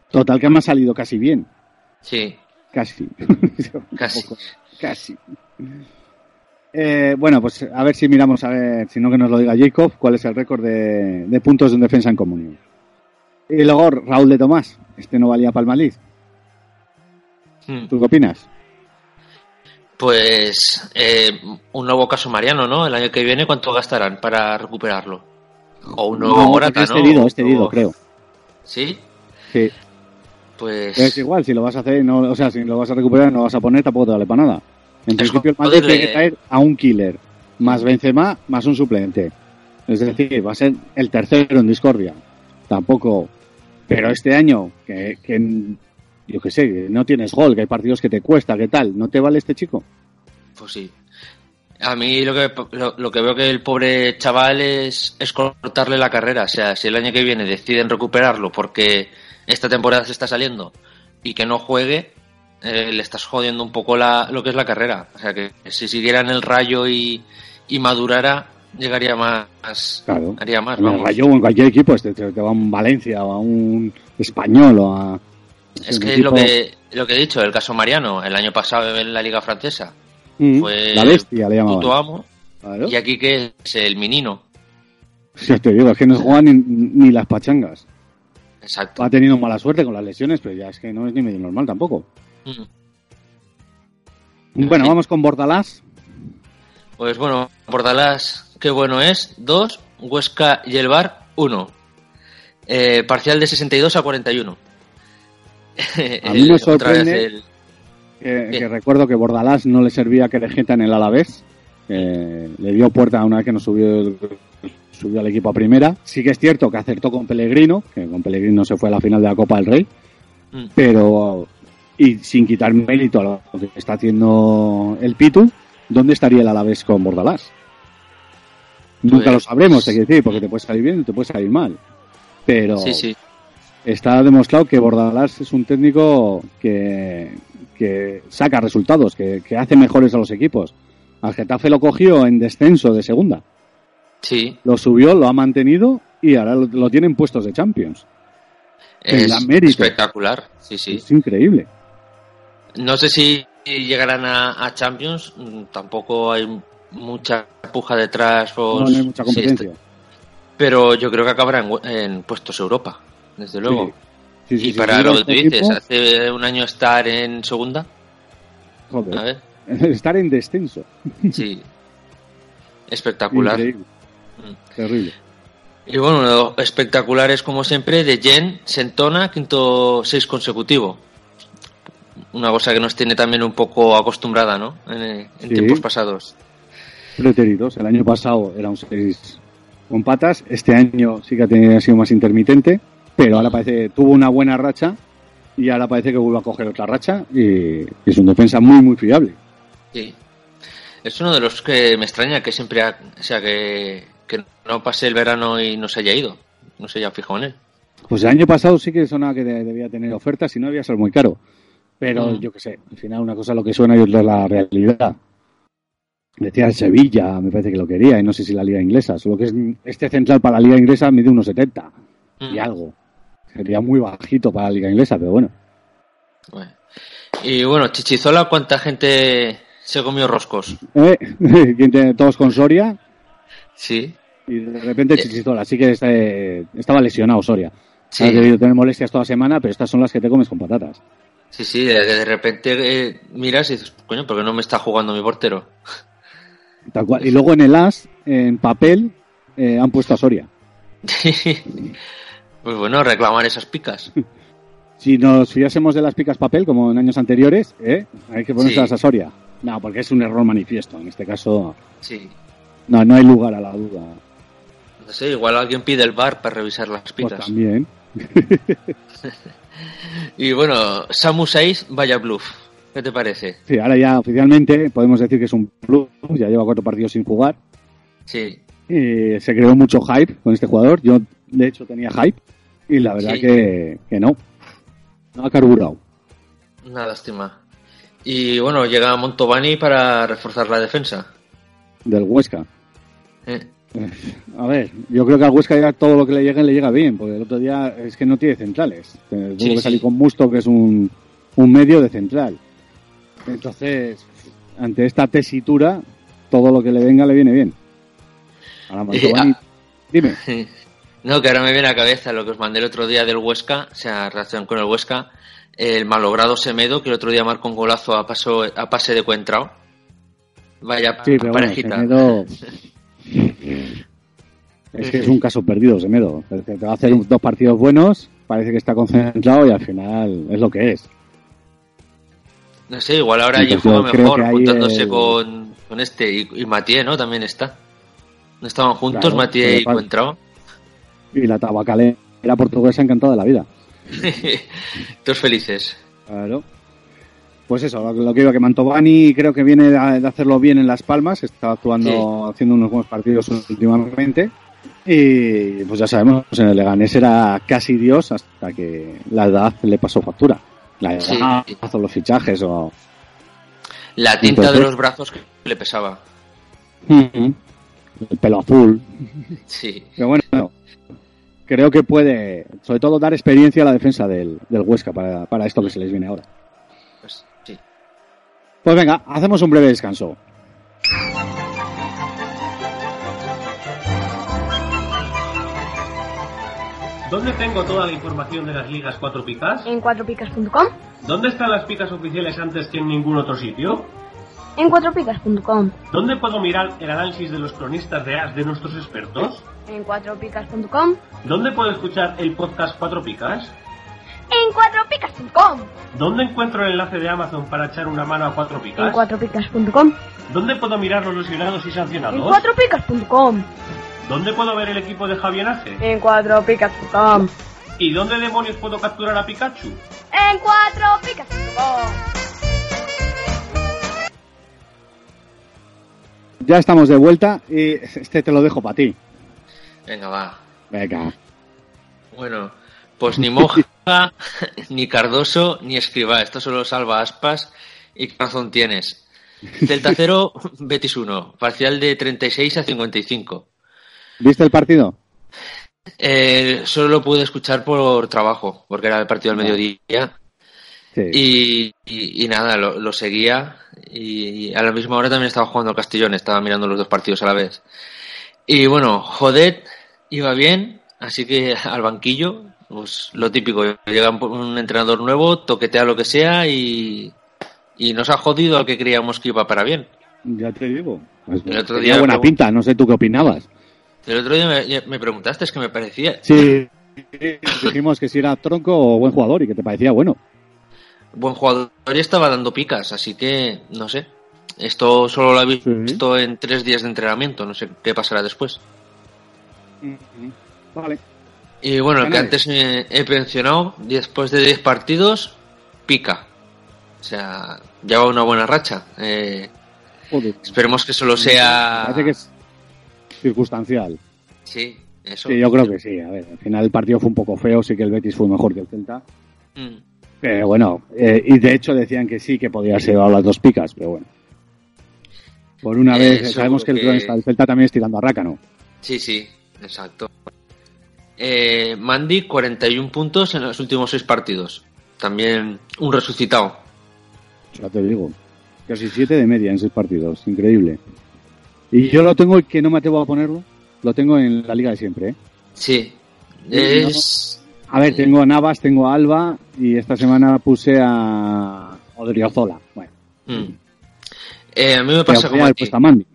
S5: Total, que me ha salido casi bien.
S6: Sí.
S5: Casi. [LAUGHS]
S6: Casi.
S5: Poco. Casi. Eh, bueno, pues a ver si miramos, a ver, si no que nos lo diga Jacob, cuál es el récord de, de puntos de un defensa en comunión. Y luego Raúl de Tomás. Este no valía para el Madrid.
S6: Mm.
S5: ¿Tú qué opinas?
S6: Pues eh, un nuevo caso Mariano, ¿no? El año que viene, ¿cuánto gastarán para recuperarlo? O un nuevo
S5: No,
S6: Morata, ¿no?
S5: es cedido, es
S6: O-
S5: cedido, creo.
S6: ¿Sí?
S5: Sí.
S6: Pues...
S5: Es igual, si lo vas a hacer, no, o sea, si lo vas a recuperar, no lo vas a poner, tampoco te vale para nada. En
S6: Es
S5: principio, el Madrid tiene que traer a un killer, más Benzema, más un suplente. Es decir, va a ser el tercero en discordia. Tampoco. Pero este año, que, que yo qué sé, no tienes gol, que hay partidos que te cuesta, ¿qué tal? ¿No te vale este chico?
S6: Pues sí. A mí lo que, lo, lo que veo que el pobre chaval es, es cortarle la carrera. O sea, si el año que viene deciden recuperarlo porque esta temporada se está saliendo y que no juegue, eh, le estás jodiendo un poco la, lo que es la carrera. O sea, que si siguiera en el rayo y, y madurara, llegaría más.
S5: Claro.
S6: Haría más,
S5: En el. Rayo o en cualquier equipo, este, te, te va a un Valencia o a un Español o a...
S6: Es que
S5: equipo-
S6: lo que lo que he dicho, el caso Mariano, el año pasado en la Liga Francesa,
S5: Mm,
S6: fue
S5: la bestia le llamaban.
S6: puto amo,
S5: Claro.
S6: y aquí que es el menino.
S5: Sí, te digo, es que no juegan ni, ni las pachangas.
S6: Exacto.
S5: Ha tenido mala suerte con las lesiones, pero ya es que no es ni medio normal tampoco.
S6: Mm.
S5: Bueno,
S6: Sí.
S5: vamos con Bordalás.
S6: Pues bueno, Bordalás, qué bueno es. 2, Huesca y el Bar, 1. Eh, parcial de 62 a 41. [LAUGHS]
S5: A mí me sorprende-
S6: el-
S5: Que, que recuerdo que Bordalás no le servía Querejeta en el Alavés. que le dio puerta una vez que nos subió, el- subió al equipo a primera. Sí que es cierto que acertó con Pellegrino, que con Pellegrino se fue a la final de la Copa del Rey.
S6: Mm.
S5: Pero, y sin quitar mérito a lo que está haciendo el Pitu, ¿dónde estaría el Alavés con Bordalás? Nunca
S6: Pues-
S5: lo sabremos, te quiero decir, porque te puede salir bien y te puede salir mal. Pero
S6: Sí, sí.
S5: Está demostrado que Bordalás es un técnico que, que saca resultados, que, que hace mejores a los equipos. Al Getafe lo cogió en descenso de segunda,
S6: Sí,
S5: lo subió, lo ha mantenido y ahora lo, lo tiene en puestos de Champions.
S6: es espectacular. Sí, sí.
S5: Es increíble.
S6: No sé si llegarán a, a Champions, tampoco hay mucha puja detrás. pues,
S5: no, no hay mucha
S6: sí,
S5: competencia.
S6: este- pero yo creo que acabará en, en puestos Europa, desde luego.
S5: Sí, sí,
S6: y para lo que
S5: este
S6: dices, hace un año estar en segunda,
S5: joder,
S6: a ver, [LAUGHS]
S5: estar en descenso.
S6: sí. [LAUGHS] Espectacular.
S5: Increíble.
S6: Mm.
S5: Terrible.
S6: Y bueno, lo espectacular es como siempre de Jen Sentona, quinto seis consecutivo. Una cosa que nos tiene también un poco acostumbrada, ¿no? En, en
S5: Sí.
S6: tiempos pasados.
S5: Preteridos. El año pasado era un 6 con patas. Este año sí que ha tenido- ha sido más intermitente. Pero ahora parece tuvo una buena racha. Y ahora parece que vuelve a coger otra racha. Y es un defensa muy, muy fiable.
S6: Sí. Es uno de los que me extraña que siempre, ha- o sea, que, que no pase el verano y no se haya ido. No se haya fijado en él.
S5: Pues el año pasado sí que sonaba que de- debía tener ofertas y no debía ser muy caro. Pero
S6: Mm.
S5: yo qué sé, al final una cosa es lo que suena y otra es la realidad. Decía el Sevilla, me parece que lo quería, y no sé si la liga inglesa. Solo que es, este central para la liga inglesa mide unos 70
S6: Mm.
S5: y algo. Sería muy bajito para la liga inglesa, pero bueno.
S6: Bueno. Y bueno, Chichizola, ¿cuánta gente se comió roscos?
S5: Eh, [LAUGHS] ¿quién tiene todos con Soria
S6: Sí.
S5: y de repente
S6: Eh.
S5: Chichizola. Así que este- estaba lesionado Soria.
S6: Sí.
S5: Ha debido tener molestias toda semana, pero estas son las que te comes con patatas.
S6: Sí, sí, de, de repente eh, miras y dices, coño, ¿por qué no me está jugando mi portero? [LAUGHS]
S5: Tal cual. Y luego en el AS, en papel, eh, han puesto a Soria. [LAUGHS]
S6: pues bueno, reclamar esas picas. [LAUGHS]
S5: Si nos fiásemos de las picas papel, como en años anteriores, ¿eh? hay que ponerse
S6: Sí.
S5: a Soria. No, porque es un error manifiesto. En este caso,
S6: Sí.
S5: no, no hay lugar a la duda.
S6: No sé, igual alguien pide el bar para revisar las
S5: Pues
S6: picas.
S5: también. [LAUGHS]
S6: y bueno, Samu 6, vaya bluff. ¿Qué te parece?
S5: Sí, ahora ya oficialmente podemos decir que es un plus. Ya lleva cuatro partidos sin jugar.
S6: Sí.
S5: Eh, se creó mucho hype con este jugador. Yo, de hecho, tenía hype. Y la verdad
S6: Sí.
S5: que, que no. No ha carburado.
S6: Una lástima. Y bueno, llega Montovani para reforzar la defensa.
S5: Del Huesca.
S6: ¿eh?
S5: A ver, yo creo que al Huesca ya todo lo que le llegue le llega bien, porque el otro día es que no tiene centrales. Tuvo
S6: Sí,
S5: que
S6: sí.
S5: salir con Musto, que es un, un medio de central. Entonces, ante esta tesitura, todo lo que le venga le viene bien. Ahora, Mantovani,
S6: Eh, ah.
S5: dime. [LAUGHS]
S6: No, que ahora me viene a la cabeza lo que os mandé el otro día del Huesca, o sea, relación con el Huesca, el malogrado Semedo, que el otro día marcó un golazo a, paso, a pase de Cuentrao. Vaya
S5: Sí, pero bueno,
S6: parejita.
S5: Semedo... [LAUGHS] Es que es un caso perdido, Semedo. Te va a hacer dos partidos buenos, parece que está concentrado y al final es lo que es.
S6: No sé, igual ahora allí
S5: pues
S6: juega mejor, juntándose
S5: el-
S6: con, con este y, y Matié, ¿no? También está. ¿No estaban juntos
S5: Claro,
S6: Matié y Cuentrao?
S5: Y la tabacalera portuguesa encantada de la vida. [LAUGHS]
S6: Todos felices.
S5: Claro. Pues eso, lo, lo que iba que Mantovani creo que viene de, de hacerlo bien en Las Palmas, está actuando, haciendo unos buenos partidos últimamente. Y pues ya sabemos, en el Leganés era casi Dios hasta que la edad le pasó factura. La edad
S6: Sí.
S5: o los fichajes o...
S6: La tinta
S5: Entonces-
S6: de los brazos que le pesaba.
S5: El pelo azul.
S6: Sí.
S5: Pero bueno, creo que puede, sobre todo, dar experiencia a la defensa del, del Huesca para, para esto que se les viene ahora.
S6: Pues, sí.
S5: Pues venga, hacemos un breve descanso.
S9: ¿Dónde tengo toda la información de las ligas 4 picas?
S10: En cuatropicas.com.
S9: ¿Dónde están las picas oficiales antes que en ningún otro sitio?
S10: En cuatropicas.com.
S9: ¿Dónde puedo mirar el análisis de los cronistas de AS de nuestros expertos?
S10: En cuatropicas.com.
S9: ¿Dónde puedo escuchar el podcast 4 picas?
S10: En cuatropicas.com.
S9: ¿Dónde encuentro el enlace de Amazon para echar una mano a 4
S10: En
S9: picas?
S10: cuatropicas.com.
S9: ¿Dónde puedo mirar los lesionados y
S10: En
S9: sancionados?
S10: cuatropicas.com.
S9: ¿Dónde puedo ver el equipo de Javier Ace?
S10: En cuatropicas.com.
S9: ¿Y dónde demonios puedo capturar a Pikachu?
S10: En cuatropicas.com.
S5: Ya estamos de vuelta y este te lo dejo para ti.
S6: Venga, va.
S5: Venga.
S6: Bueno, pues ni Moja, [LAUGHS] ni Cardoso, ni Escribá. Esto solo salva aspas y qué razón tienes. Celta 0, [LAUGHS] Betis 1. Parcial de 36 a 55.
S5: ¿Viste el partido?
S6: Eh, solo lo pude escuchar por trabajo, porque era el partido al mediodía.
S5: Sí.
S6: Y, y- y nada, lo, lo seguía. Y a la misma hora también estaba jugando al Castellón, estaba mirando los dos partidos a la vez. Y bueno, Jodet iba bien, así que [LAUGHS] al banquillo, pues lo típico, llega un- entrenador nuevo, toquetea lo que sea y, y nos ha jodido al que creíamos que iba para bien.
S5: Ya te digo. Pues,
S6: El otro día
S5: buena pinta, no sé tú qué opinabas.
S6: El otro día me, me preguntaste, es que me parecía
S5: Sí, dijimos que si era tronco o buen jugador y que te parecía bueno.
S6: buen jugador y estaba dando picas, así que no sé. Esto solo lo he visto en tres días de entrenamiento, no sé qué pasará después.
S5: Vale.
S6: Y bueno, el que antes he mencionado, después de 10 partidos, pica. O sea, lleva una buena racha. Eh,
S5: Joder.
S6: esperemos que solo sea...
S5: Parece que es circunstancial.
S6: Sí, eso.
S5: Sí, yo creo que sí. A ver, al final el partido fue un poco feo, sí que el Betis fue mejor que el Celta.
S6: Mm,
S5: Pero bueno, eh, y de hecho decían que sí, que podía ser a las dos picas, pero bueno. Por una
S6: Eh,
S5: vez, sabemos que el,
S6: que-
S5: el Celta también es tirando a Rácano.
S6: Sí, sí, exacto. Eh, Mandy, 41 puntos en los últimos 6 partidos. También un resucitado.
S5: Ya te digo. Casi siete de media en seis partidos. Increíble. Y yo lo tengo que no me atrevo a ponerlo. Lo tengo en la liga de siempre, ¿eh?
S6: Sí. Es...
S5: A ver, tengo a Navas, tengo a Alba y esta semana puse a Odriozola. Bueno,
S6: Mm. Eh, a mí me pasa como a ti.
S5: puesto a Mandy.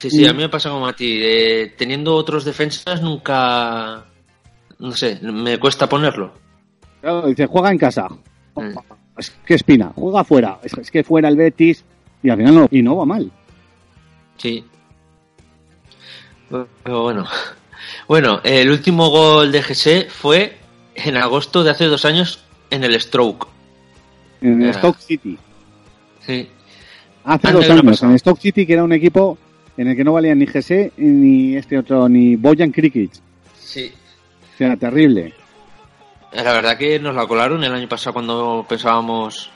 S6: Sí, sí, a mí me pasa como a ti. Eh, teniendo otros defensas nunca... No sé, me cuesta ponerlo.
S5: Claro, dice, juega en casa. Es que espina, juega fuera. Es, es que fuera el Betis y al final no, y no va mal.
S6: Sí. Pero bueno. [LAUGHS] Bueno, el último gol de GC fue en agosto de hace dos años en el Stroke.
S5: En
S6: Ah.
S5: Stoke City.
S6: Sí.
S5: Hace dos
S6: ¿qué le ha
S5: años, en Stoke City, que era un equipo en el que no valían ni GC ni este otro, ni Boyan Krikic.
S6: Sí.
S5: O sea, terrible.
S6: La verdad que nos la colaron el año pasado cuando pensábamos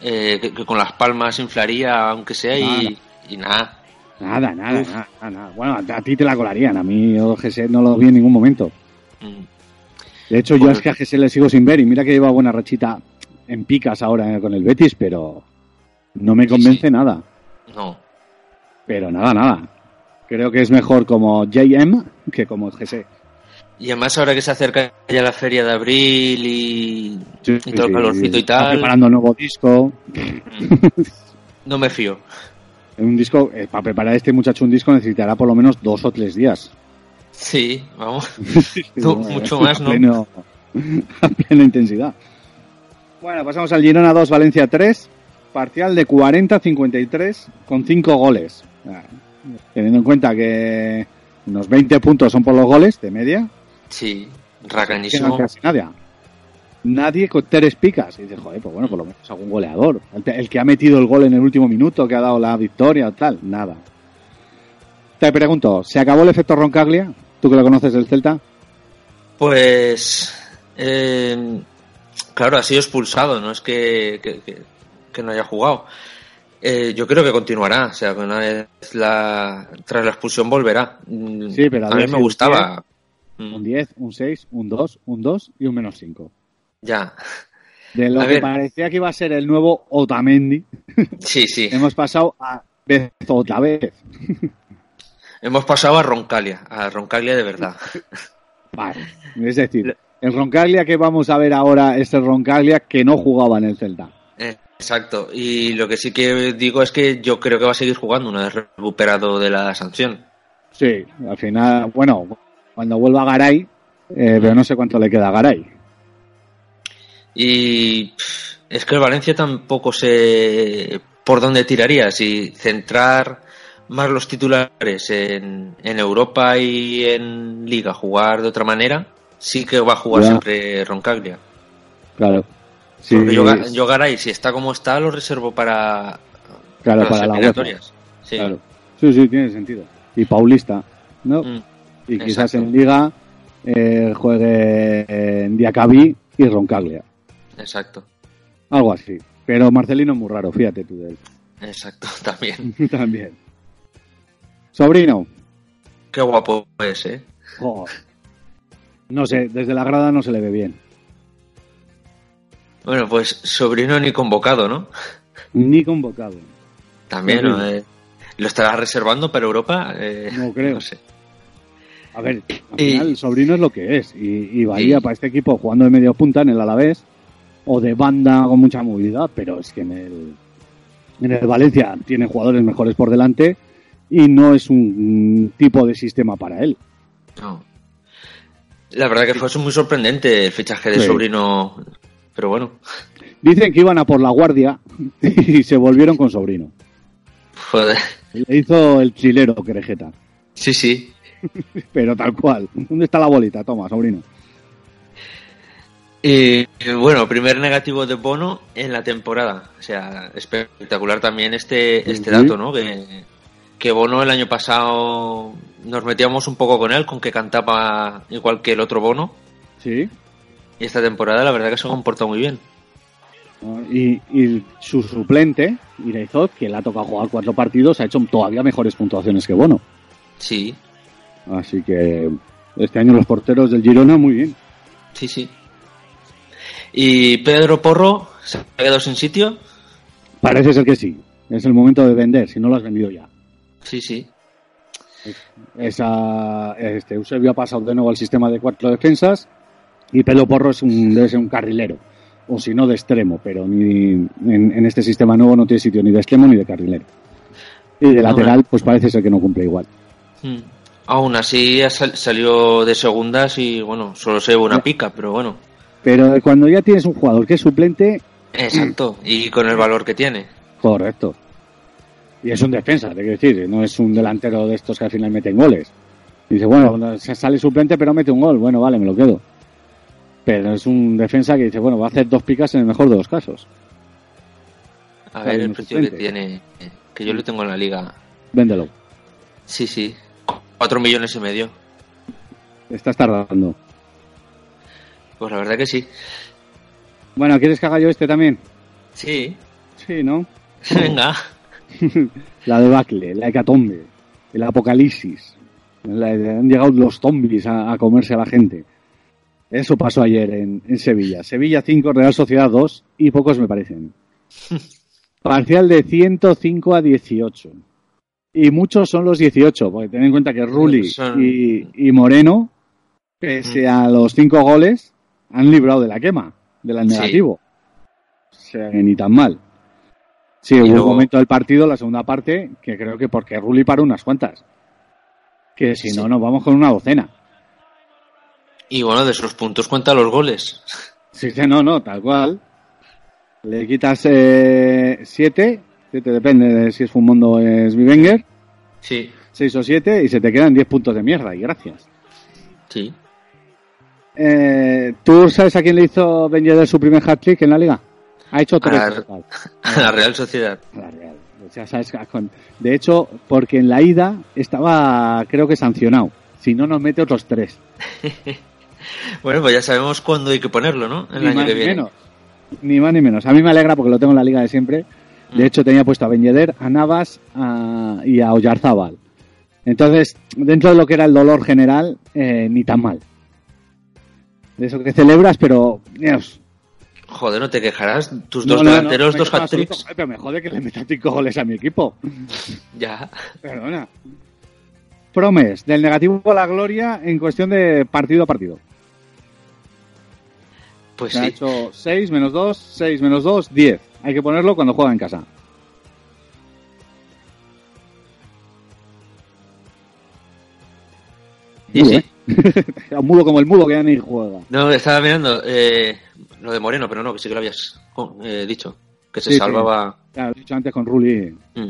S6: eh, que, que con las palmas inflaría, aunque sea, y, y nada.
S5: Nada, nada, nada. Bueno, a, a ti te la colarían, a mí yo GC no lo vi en ningún momento.
S6: Mm.
S5: De hecho, yo
S6: Pues-
S5: es que a GC le sigo sin ver y mira que lleva buena rachita en picas ahora con el Betis, pero no me convence nada.
S6: No.
S5: Pero nada, nada. Creo que es mejor como JM que como GC.
S6: Y además ahora que se acerca ya la feria de abril y,
S5: Sí,
S6: y todo el calorcito y tal,
S5: preparando un nuevo disco.
S6: no me fío. [LAUGHS]
S5: Un disco, eh, para preparar este muchacho un disco necesitará por lo menos dos o tres días.
S6: Sí, vamos. [LAUGHS] [LAUGHS] Tú, mucho más,
S5: a
S6: ¿no?
S5: pleno- a plena intensidad. Bueno, pasamos al Girona 2, Valencia 3. Parcial de 40-53 con 5 goles. Teniendo en cuenta que unos 20 puntos son por los goles de media.
S6: Sí, racanísimo.
S5: casi nadie. Nadie con tres picas. Y dice, joder, pues bueno, por lo menos algún goleador. El, el que ha metido el gol en el último minuto, que ha dado la victoria o tal. Nada. Te pregunto, ¿se acabó el efecto Roncaglia? ¿Tú que lo conoces del Celta?
S6: Pues, eh, claro, ha sido expulsado, no es que, que, que- que no haya jugado. Eh, yo creo que continuará, o sea, que una vez la, tras la expulsión volverá. Mm,
S5: Sí, pero
S6: a
S5: a
S6: mí me gustaba. Mm.
S5: Un 10, un 6, un 2, un 2 y un menos 5.
S6: Ya.
S5: De lo
S6: A
S5: que
S6: ver.
S5: parecía que iba a ser el nuevo Otamendi, [LAUGHS]
S6: Sí, sí.
S5: hemos pasado a vez otra vez.
S6: Hemos pasado a Roncalia, a Roncalia de verdad. [LAUGHS]
S5: Vale. Es decir, el Roncaglia que vamos a ver ahora es el Roncaglia que no jugaba en el Celta.
S6: Exacto. Y lo que sí que digo es que yo creo que va a seguir jugando una vez recuperado de la sanción.
S5: Sí, al final, bueno, cuando vuelva Garay, eh, pero no sé cuánto le queda a Garay.
S6: Y es que el Valencia tampoco sé por dónde tiraría. Si centrar más los titulares en, en Europa y en Liga, jugar de otra manera, sí que va a jugar
S5: Ya.
S6: siempre Roncaglia.
S5: Claro. Sí,
S6: Porque yo, yo Garay, si está como está, lo reservo para,
S5: Claro,
S6: las
S5: para la
S6: eliminatorias. Sí.
S5: Claro. Sí, sí, tiene sentido. Y Paulista, ¿no?
S6: Mm,
S5: y quizás en Liga eh, juegue en Diacabí y Roncaglia.
S6: Exacto,
S5: Algo así. Pero Marcelino es muy raro, fíjate tú de él.
S6: exacto, [LAUGHS] también. [LAUGHS]
S5: También. Sobrino.
S6: Qué guapo es, ¿eh?
S5: No sé, desde la grada no se le ve bien.
S6: Bueno, pues sobrino ni convocado, ¿no?
S5: Ni convocado.
S6: También. Eh, ¿Lo estará reservando para Europa? Eh,
S5: No creo.
S6: No sé.
S5: A ver, al
S6: Y-
S5: el sobrino es lo que es. Y, y valía para este equipo jugando de medio punta en el Alavés o de banda con mucha movilidad, pero es que en el, en el Valencia tiene jugadores mejores por delante y no es un tipo de sistema para él.
S6: No. La verdad que fue muy sorprendente el fichaje de
S5: Sí.
S6: sobrino. Pero bueno,
S5: Dicen que iban a por la guardia y se volvieron con sobrino.
S6: joder.
S5: Le hizo el chilero Querejeta,
S6: Sí, sí. [LAUGHS]
S5: pero tal cual. ¿Dónde está la bolita? Toma, sobrino.
S6: Y bueno, primer negativo de Bono en la temporada. O sea, espectacular también este, este
S5: Sí.
S6: dato, ¿no? Que, que Bono el año pasado nos metíamos un poco con él, con que cantaba igual que el otro Bono.
S5: Sí.
S6: Y esta temporada la verdad que se ha comportado muy bien.
S5: Y, y su suplente, Ireizot, que le ha tocado jugar cuatro partidos, ha hecho todavía mejores puntuaciones que Bono.
S6: Sí,
S5: Así que este año los porteros del Girona muy bien.
S6: sí, sí. Y Pedro Porro se ha quedado sin sitio.
S5: Parece ser que sí. Es el momento de vender, si no lo has vendido ya.
S6: Sí, sí.
S5: Esa, este Eusebio ha pasado de nuevo al sistema de cuatro defensas y Pelo Porro es un, debe ser un carrilero. O si no, de extremo, pero ni, en, en este sistema nuevo no tiene sitio ni de extremo ni de carrilero. Y de lateral, pues parece ser que no cumple igual.
S6: Mm. Aún así salió de segundas y bueno, solo se lleva una pica, pero bueno.
S5: Pero cuando ya tienes un jugador que es suplente,
S6: Exacto. Y con el valor que tiene.
S5: Correcto. Y es un defensa, te quiero decir, no es un delantero de estos que al final meten goles. Y dice, bueno, sale suplente pero mete un gol, bueno, vale, me lo quedo. Pero es un defensa que dice, bueno, va a hacer dos picas en el mejor de los casos.
S6: A ver el precio que tiene, que yo lo tengo en la liga.
S5: Véndelo.
S6: Sí, sí. Cuatro millones y medio.
S5: Estás tardando.
S6: Pues la verdad que sí.
S5: Bueno, ¿quieres que haga yo este también?
S6: Sí.
S5: Sí, ¿no? [LAUGHS]
S6: Venga. [LAUGHS]
S5: la debacle, la hecatombe, el apocalipsis. La- han llegado los zombies a, a comerse a la gente. Eso pasó ayer en, en Sevilla. Sevilla 5, Real Sociedad 2 y pocos me parecen. [LAUGHS] Parcial de 105 a 18. Y muchos son los 18, porque ten en cuenta que Rulli y, y Moreno, pese a los cinco goles, han librado de la quema, del
S6: Sí.
S5: negativo. O sea, que ni tan mal. Sí, hubo
S6: luego-
S5: un momento del partido, la segunda parte, que creo que porque Rulli paró unas cuantas. Que si no, nos vamos con una docena.
S6: Y bueno, de esos puntos cuenta los goles.
S5: Sí, sí, no, no, tal cual. Le quitas eh, siete, siete depende de si es Fumondo o es Vivenger,
S6: Sí.
S5: seis o siete, y se te quedan 10 puntos de mierda, y gracias.
S6: Sí.
S5: Eh, ¿Tú sabes a quién le hizo Ben Yedder su primer hat-trick en la liga? Ha hecho tres. [LAUGHS]
S6: A- la Real Sociedad.
S5: A la Real. O sea, sabes, con- de hecho, porque en la ida estaba, creo que sancionado. Si no, nos mete otros tres. [LAUGHS] [LAUGHS]
S6: Bueno, pues ya sabemos cuándo hay que ponerlo, ¿no? El
S5: ni
S6: año
S5: más
S6: que
S5: ni
S6: viene.
S5: menos. Ni más ni menos. A mí me alegra porque lo tengo en la liga de siempre.
S6: Mm.
S5: De hecho, tenía puesto a Ben Yedder, a Navas a- y a Oyarzábal. Entonces, dentro de lo que era el dolor general, eh, ni tan mal. De eso que celebras, pero... Dios,
S6: Joder, no te quejarás. Tus
S5: no,
S6: dos
S5: no,
S6: delanteros, dos hat-tricks.
S5: Pero me jode que le meta cinco goles a mi equipo.
S6: Ya.
S5: Perdona. Promes, del negativo a la gloria en cuestión de partido a partido.
S6: Pues
S5: ha
S6: sí.
S5: hecho 6 menos 2, 6 menos 2, 10. Hay que ponerlo cuando juega en casa.
S6: Sí, sí. [LAUGHS]
S5: Un mudo como el mudo que ya ni juega.
S6: No, estaba mirando eh, lo de Moreno, pero no, que sí que lo habías eh, dicho. Que se
S5: Sí,
S6: salvaba.
S5: Ya lo he dicho antes con Ruli.
S6: Mm.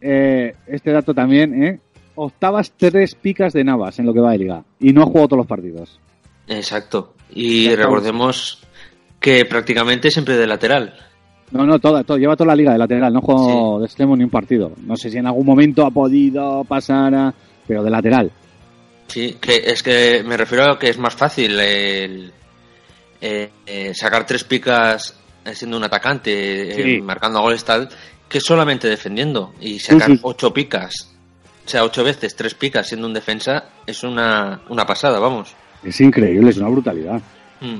S5: Eh, este dato también, ¿eh? Octavas tres picas de Navas en lo que va de liga. Y no ha jugado todos los partidos.
S6: Exacto. Y recordemos que prácticamente siempre de lateral.
S5: No, no, toda, todo, lleva toda la liga de lateral. No jugado de extremo ni un partido. No sé si en algún momento ha podido pasar a... Pero de lateral.
S6: Sí, que es que me refiero a que es más fácil el, eh, eh, sacar tres picas siendo un atacante, eh,
S5: Sí.
S6: marcando goles tal, que solamente defendiendo. Y sacar
S5: Sí, sí.
S6: ocho picas, o sea, ocho veces tres picas siendo un defensa, es una, una pasada, vamos.
S5: Es increíble, es una brutalidad.
S6: Mm.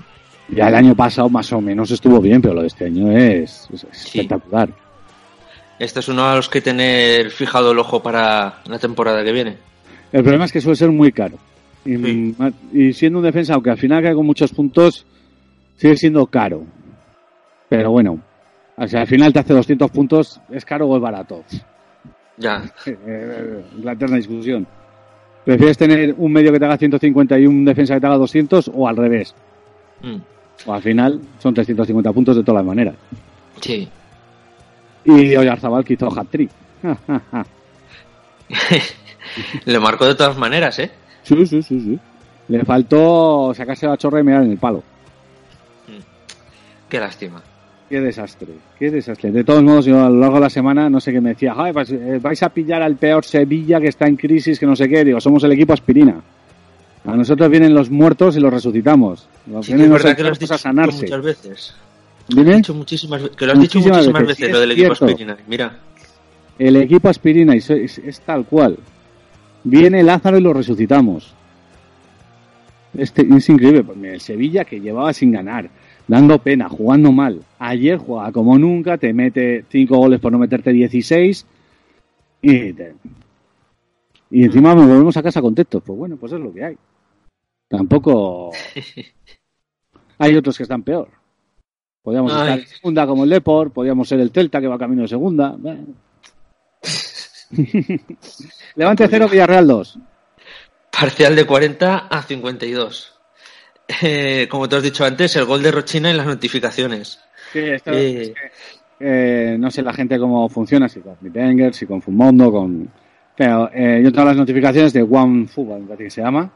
S5: Ya el año pasado más o menos estuvo bien, pero lo de este año es, es espectacular.
S6: Este es uno de los que tener fijado el ojo para la temporada que viene.
S5: El problema es que suele ser muy caro. Y, y siendo un defensa, aunque al final cae con muchos puntos, sigue siendo caro. Pero bueno, o sea, al final te hace 200 puntos, ¿es caro o es barato?
S6: Ya. [LAUGHS]
S5: Eh, la eterna discusión. ¿Prefieres tener un medio que te haga 150 y un defensa que te haga 200 o al revés?
S6: Mm.
S5: O al final son 350 puntos de todas las maneras.
S6: Sí.
S5: Y Oyarzabal que hizo hat-trick. [LAUGHS]
S6: Le marcó de todas maneras, ¿eh?
S5: Sí, sí, sí, sí. Le faltó sacarse la chorra y mirar en el palo.
S6: Qué lástima.
S5: Qué desastre, qué desastre. De todos modos, yo a lo largo de la semana, no sé qué me decía, "Ay, pues, eh, vais a pillar al peor Sevilla que está en crisis, que no sé qué. Digo, somos el equipo aspirina. A nosotros vienen los muertos y los resucitamos. Los
S6: Sí,
S5: vienen los
S6: que lo has dicho
S5: a sanarse.
S6: muchas veces. Que lo has dicho
S5: Muchísimas veces,
S6: veces, lo del equipo
S5: cierto.
S6: aspirina. Mira,
S5: El equipo aspirina y es, es tal cual. Viene Lázaro y lo resucitamos. Este, es increíble. Pues el Sevilla que llevaba sin ganar, dando pena, jugando mal. Ayer juega como nunca, te mete 5 goles por no meterte 16 y, te- y encima nos volvemos a casa contentos. Pues bueno, pues es lo que hay. Tampoco [LAUGHS] hay otros que están peor. Podríamos
S6: Ay.
S5: estar en segunda como el Deport, podríamos ser el Celta que va camino de segunda. [LAUGHS] Levante 0, Villarreal 2.
S6: parcial de 40 a 52. Eh, como te has dicho antes, el gol de Rochina en las notificaciones.
S5: Sí, esto-
S6: Eh,
S5: es que, eh, no sé la gente cómo funciona, si con Bittenger, si con Fumondo, con... Pero eh, yo tengo las notificaciones de One Football, parece que se llama,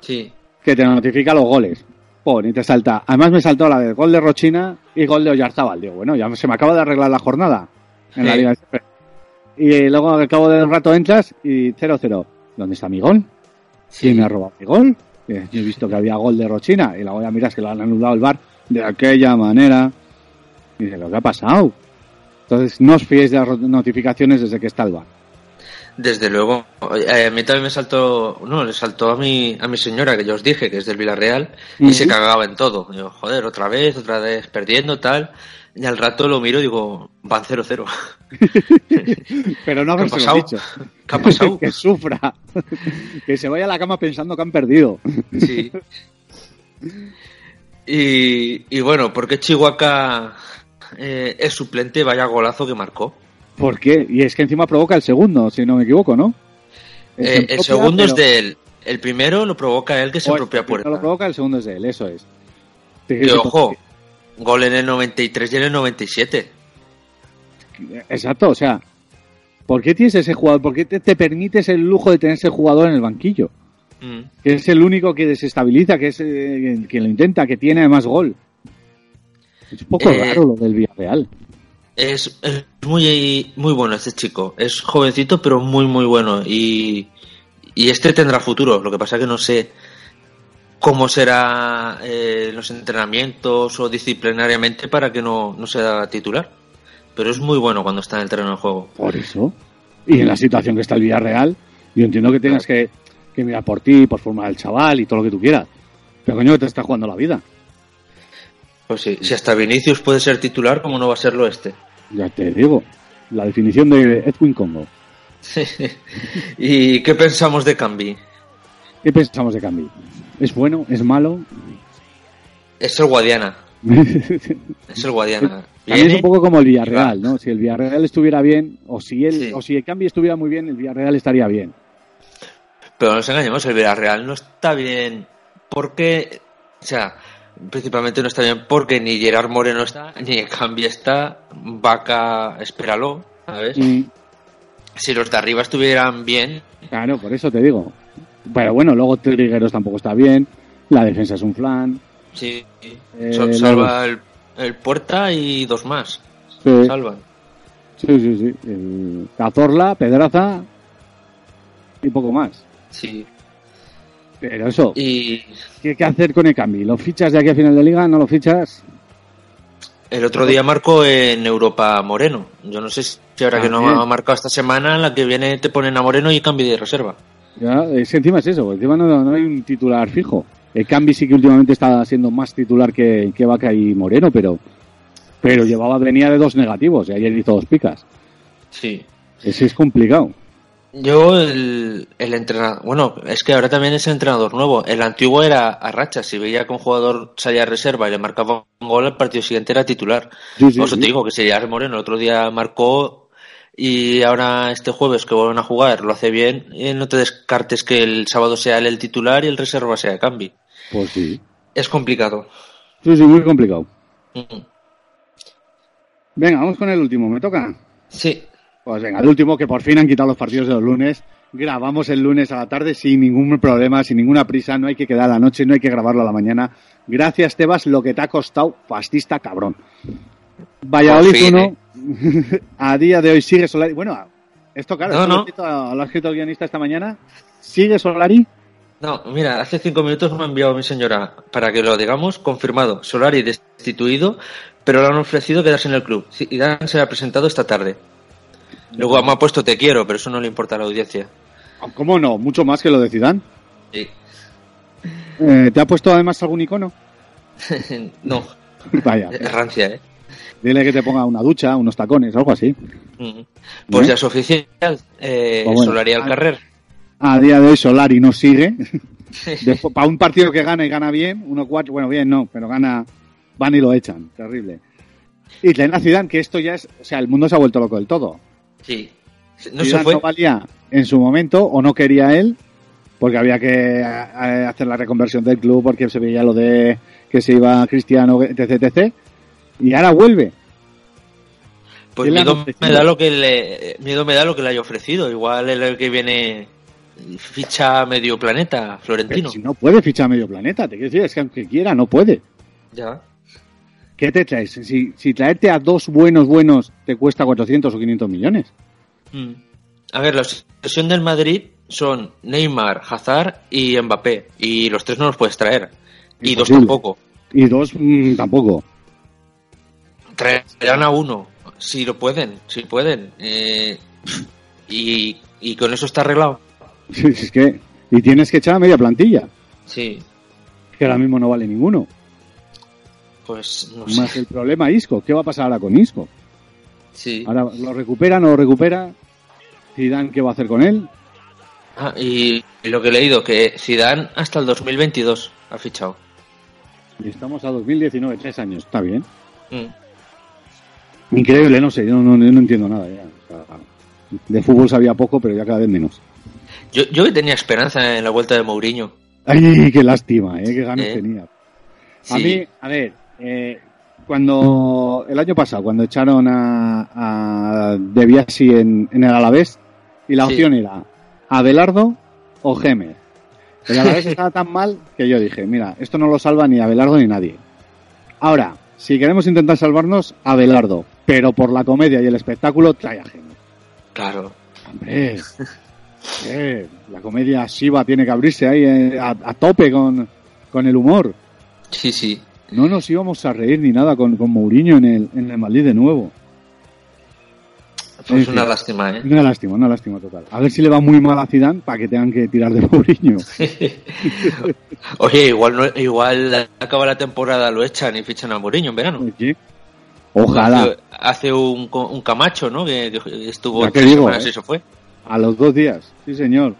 S6: sí.
S5: que te notifica los goles. Pon y te salta. Además me saltó la del gol de Rochina y gol de Oyarzábal. Digo, bueno, ya se me acaba de arreglar la jornada en la. Liga de. Y luego al cabo de un rato entras y 0-0. ¿Dónde está mi gol? ¿Quién me ha robado mi gol? Eh, Yo he visto que había gol de Rochina y luego ya miras que lo han anulado el bar de aquella manera. Y dices, ¿lo que ha pasado? Entonces no os fiéis de las notificaciones desde que está el bar.
S6: Desde luego. Eh, a mí también me saltó, no, le saltó a mi, a mi señora, que yo os dije, que es del Villarreal, y se cagaba en todo. Digo, joder, otra vez, otra vez perdiendo, tal. Y al rato lo miro y digo, van 0-0. [LAUGHS]
S5: Pero no
S6: ¿Qué ha
S5: habérselo
S6: pasado?
S5: dicho.
S6: ¿Qué ha pasado? [LAUGHS]
S5: que sufra. que se vaya a la cama pensando que han perdido.
S6: Sí. Y, y bueno, ¿por qué Chihuahua eh, es suplente? Vaya golazo que marcó.
S5: ¿Por qué? Y es que encima provoca el segundo, si no me equivoco, ¿no?
S6: Eh, el segundo es de él. El primero lo provoca él, que
S5: o
S6: propia
S5: el
S6: puerta.
S5: lo provoca, el segundo es de él, eso es.
S6: Y ojo, gol en el 93 y en el 97.
S5: Exacto, o sea, ¿por qué tienes ese jugador? ¿Por qué te, te permites el lujo de tener ese jugador en el banquillo?
S6: Mm.
S5: Que es el único que desestabiliza, que es eh, que lo intenta, que tiene además gol. Es un poco
S6: Eh,
S5: raro lo del Villarreal.
S6: Es, es muy, muy bueno este chico. Es jovencito, pero muy, muy bueno. Y, y este tendrá futuro. Lo que pasa que no sé cómo será eh, los entrenamientos o disciplinariamente para que no, no sea titular. Pero es muy bueno cuando está en el terreno de juego.
S5: Por eso. Y en la situación que está el Villarreal, Yo entiendo que tengas que, que mirar por ti, por formar al chaval y todo lo que tú quieras. Pero coño, que te está jugando la vida.
S6: Pues sí, si hasta Vinicius puede ser titular, ¿cómo no va a serlo este?
S5: Ya te digo. La definición de Edwin Congo. [LAUGHS]
S6: ¿Y qué pensamos de Cambi?
S5: ¿Qué pensamos de Cambi? ¿Es bueno? ¿Es malo?
S6: Es el Guadiana. [LAUGHS] es el Guadiana.
S5: También es un poco como el Villarreal, ¿no? Si el Villarreal estuviera bien, o si
S6: Sí.
S5: o si el Cambi estuviera muy bien, el Villarreal estaría bien.
S6: Pero no nos engañemos, el Villarreal no está bien porque, o sea, principalmente no está bien porque ni Gerard Moreno está, ni Cambi está, Vaca, espéralo, ¿sabes?
S5: Y,
S6: Si los de arriba estuvieran bien,
S5: claro, por eso te digo. Pero bueno, luego Trigueros tampoco está bien, la defensa es un flan.
S6: Sí,
S5: Eh,
S6: Sol- salva el, el Puerta y dos más,
S5: Sí,
S6: salvan.
S5: sí, sí. sí. El Cazorla, Pedraza y poco más.
S6: Sí.
S5: Pero eso,
S6: Y
S5: ¿qué, qué hacer con el Cambi? ¿Lo fichas de aquí a final de liga? ¿No lo fichas?
S6: el otro día marcó en Europa Moreno. Yo no sé si ahora que no
S5: También.
S6: ha marcado esta semana, la que viene te ponen a Moreno y Cambi de reserva.
S5: Ya, es que encima es eso, encima no, no hay un titular fijo. El Cambi sí que últimamente está siendo más titular que, que Vaca y Moreno, pero pero llevaba venía de dos negativos y ayer hizo dos picas.
S6: Sí.
S5: Ese es complicado.
S6: Yo, el, el entrenador, bueno, es que ahora también es el entrenador nuevo. El antiguo era a racha. Si veía que un jugador salía a reserva y le marcaba un gol, el partido siguiente era titular.
S5: Sí, sí,
S6: Por eso
S5: sí.
S6: te digo que sería Moreno. El otro día marcó y ahora este jueves que vuelven a jugar lo hace bien. Y no te descartes que el sábado sea él el titular y el reserva sea Cambi.
S5: Pues sí.
S6: Es complicado.
S5: Sí, sí, muy complicado.
S6: Mm.
S5: Venga, vamos con el último, ¿me toca?
S6: Sí.
S5: Pues venga, el último que por fin han quitado los partidos de los lunes. Grabamos el lunes a la tarde sin ningún problema, sin ninguna prisa, no hay que quedar a la noche, no hay que grabarlo a la mañana. Gracias, Tebas, lo que te ha costado, fascista cabrón. Valladolid
S6: fin,
S5: 1, [LAUGHS] a día de hoy sigue Solari. Bueno, esto claro,
S6: No,
S5: esto
S6: no.
S5: lo ha escrito el guionista esta mañana. ¿Sigue Solari?
S6: No, mira, hace cinco minutos me ha enviado mi señora para que lo digamos confirmado. Solari destituido, pero le han ofrecido quedarse en el club. Y Dan se ha presentado esta tarde. Luego me ha puesto te quiero, pero eso no le importa a la audiencia.
S5: ¿Cómo no? Mucho más que lo de Zidane.
S6: Sí.
S5: Eh, ¿Te ha puesto además algún icono? [LAUGHS]
S6: no,
S5: Vaya,
S6: es rancia, ¿eh?
S5: dile que te ponga una ducha, unos tacones, algo así.
S6: Mm. Pues
S5: ¿Eh?
S6: ya es oficial. Eh,
S5: Pues bueno.
S6: Solari al carrer.
S5: A día de hoy Solari no sigue. para un partido que gana y gana bien, 1-4, bueno, bien no, pero gana, van y lo echan, terrible. Y a Zidane, que esto ya es, o sea, el mundo se ha vuelto loco del todo.
S6: Sí. No se
S5: Zidane
S6: fue.
S5: no valía en su momento, o no quería él, porque había que eh, hacer la reconversión del club, porque se veía lo de que se iba Cristiano, etc, etc. Y ahora vuelve.
S6: Pues
S5: ¿Qué le han
S6: miedo me da lo que le, miedo me da lo que le haya ofrecido. Igual el que viene ficha medio planeta, Florentino.
S5: Pero si no puede fichar medio planeta, te quiero decir, es que aunque quiera, no puede.
S6: Ya.
S5: ¿Qué te traes? Si, si traerte a dos buenos, buenos, te cuesta 400 o 500 millones.
S6: Mm. A ver, la obsesión del Madrid son Neymar, Hazard y Mbappé. Y los tres no los puedes traer. Y dos tampoco.
S5: Y dos, mm, tampoco.
S6: Traerán a uno. Si lo pueden, si pueden. Eh, y, y con eso está arreglado.
S5: Sí, Es que, y tienes que echar a media plantilla,
S6: Sí.
S5: que ahora mismo no vale ninguno.
S6: Pues no
S5: Más
S6: sé.
S5: el problema Isco. ¿Qué va a pasar ahora con Isco?
S6: Sí.
S5: Ahora lo recupera, no lo recupera. Zidane, ¿qué va a hacer con él?
S6: Ah, y, lo que he leído, que Zidane hasta el 2022 ha fichado.
S5: Y estamos a 2019, tres años. Está bien.
S6: Mm.
S5: Increíble, no sé, yo no, entiendo nada ya. O sea, de fútbol sabía poco, pero ya cada vez menos.
S6: Yo, yo tenía esperanza en la vuelta de Mourinho.
S5: Ay, qué lástima, ¿eh? qué ganas
S6: Eh,
S5: tenía. A
S6: Sí.
S5: mí, a ver, eh, cuando el año pasado, cuando echaron a, a De Biasi en, en el Alavés, y la
S6: Sí.
S5: opción era Abelardo o Gemer. El Alavés estaba tan mal que yo dije, mira, esto no lo salva ni Abelardo ni nadie. Ahora, si queremos intentar salvarnos, Abelardo, pero por la comedia y el espectáculo, trae a Gemer.
S6: Claro.
S5: Hombre, eh, la comedia Shiva tiene que abrirse ahí eh, a, a tope con, con el humor.
S6: Sí, sí.
S5: No nos íbamos a reír ni nada con, con Mourinho en el, en el Madrid de nuevo.
S6: Pues
S5: En
S6: una lástima, ¿eh?
S5: Una lástima, una lástima total. A ver si le va muy mal a Zidane para que tengan que tirar de Mourinho. [LAUGHS]
S6: Oye, igual no, igual acaba la temporada, lo echan y fichan a Mourinho en verano.
S5: Oye, Ojalá.
S6: Hace, hace un, un Camacho, ¿no? Que, que estuvo tres
S5: digo,
S6: semanas
S5: ¿eh?
S6: y se fue.
S5: A los dos días, sí señor.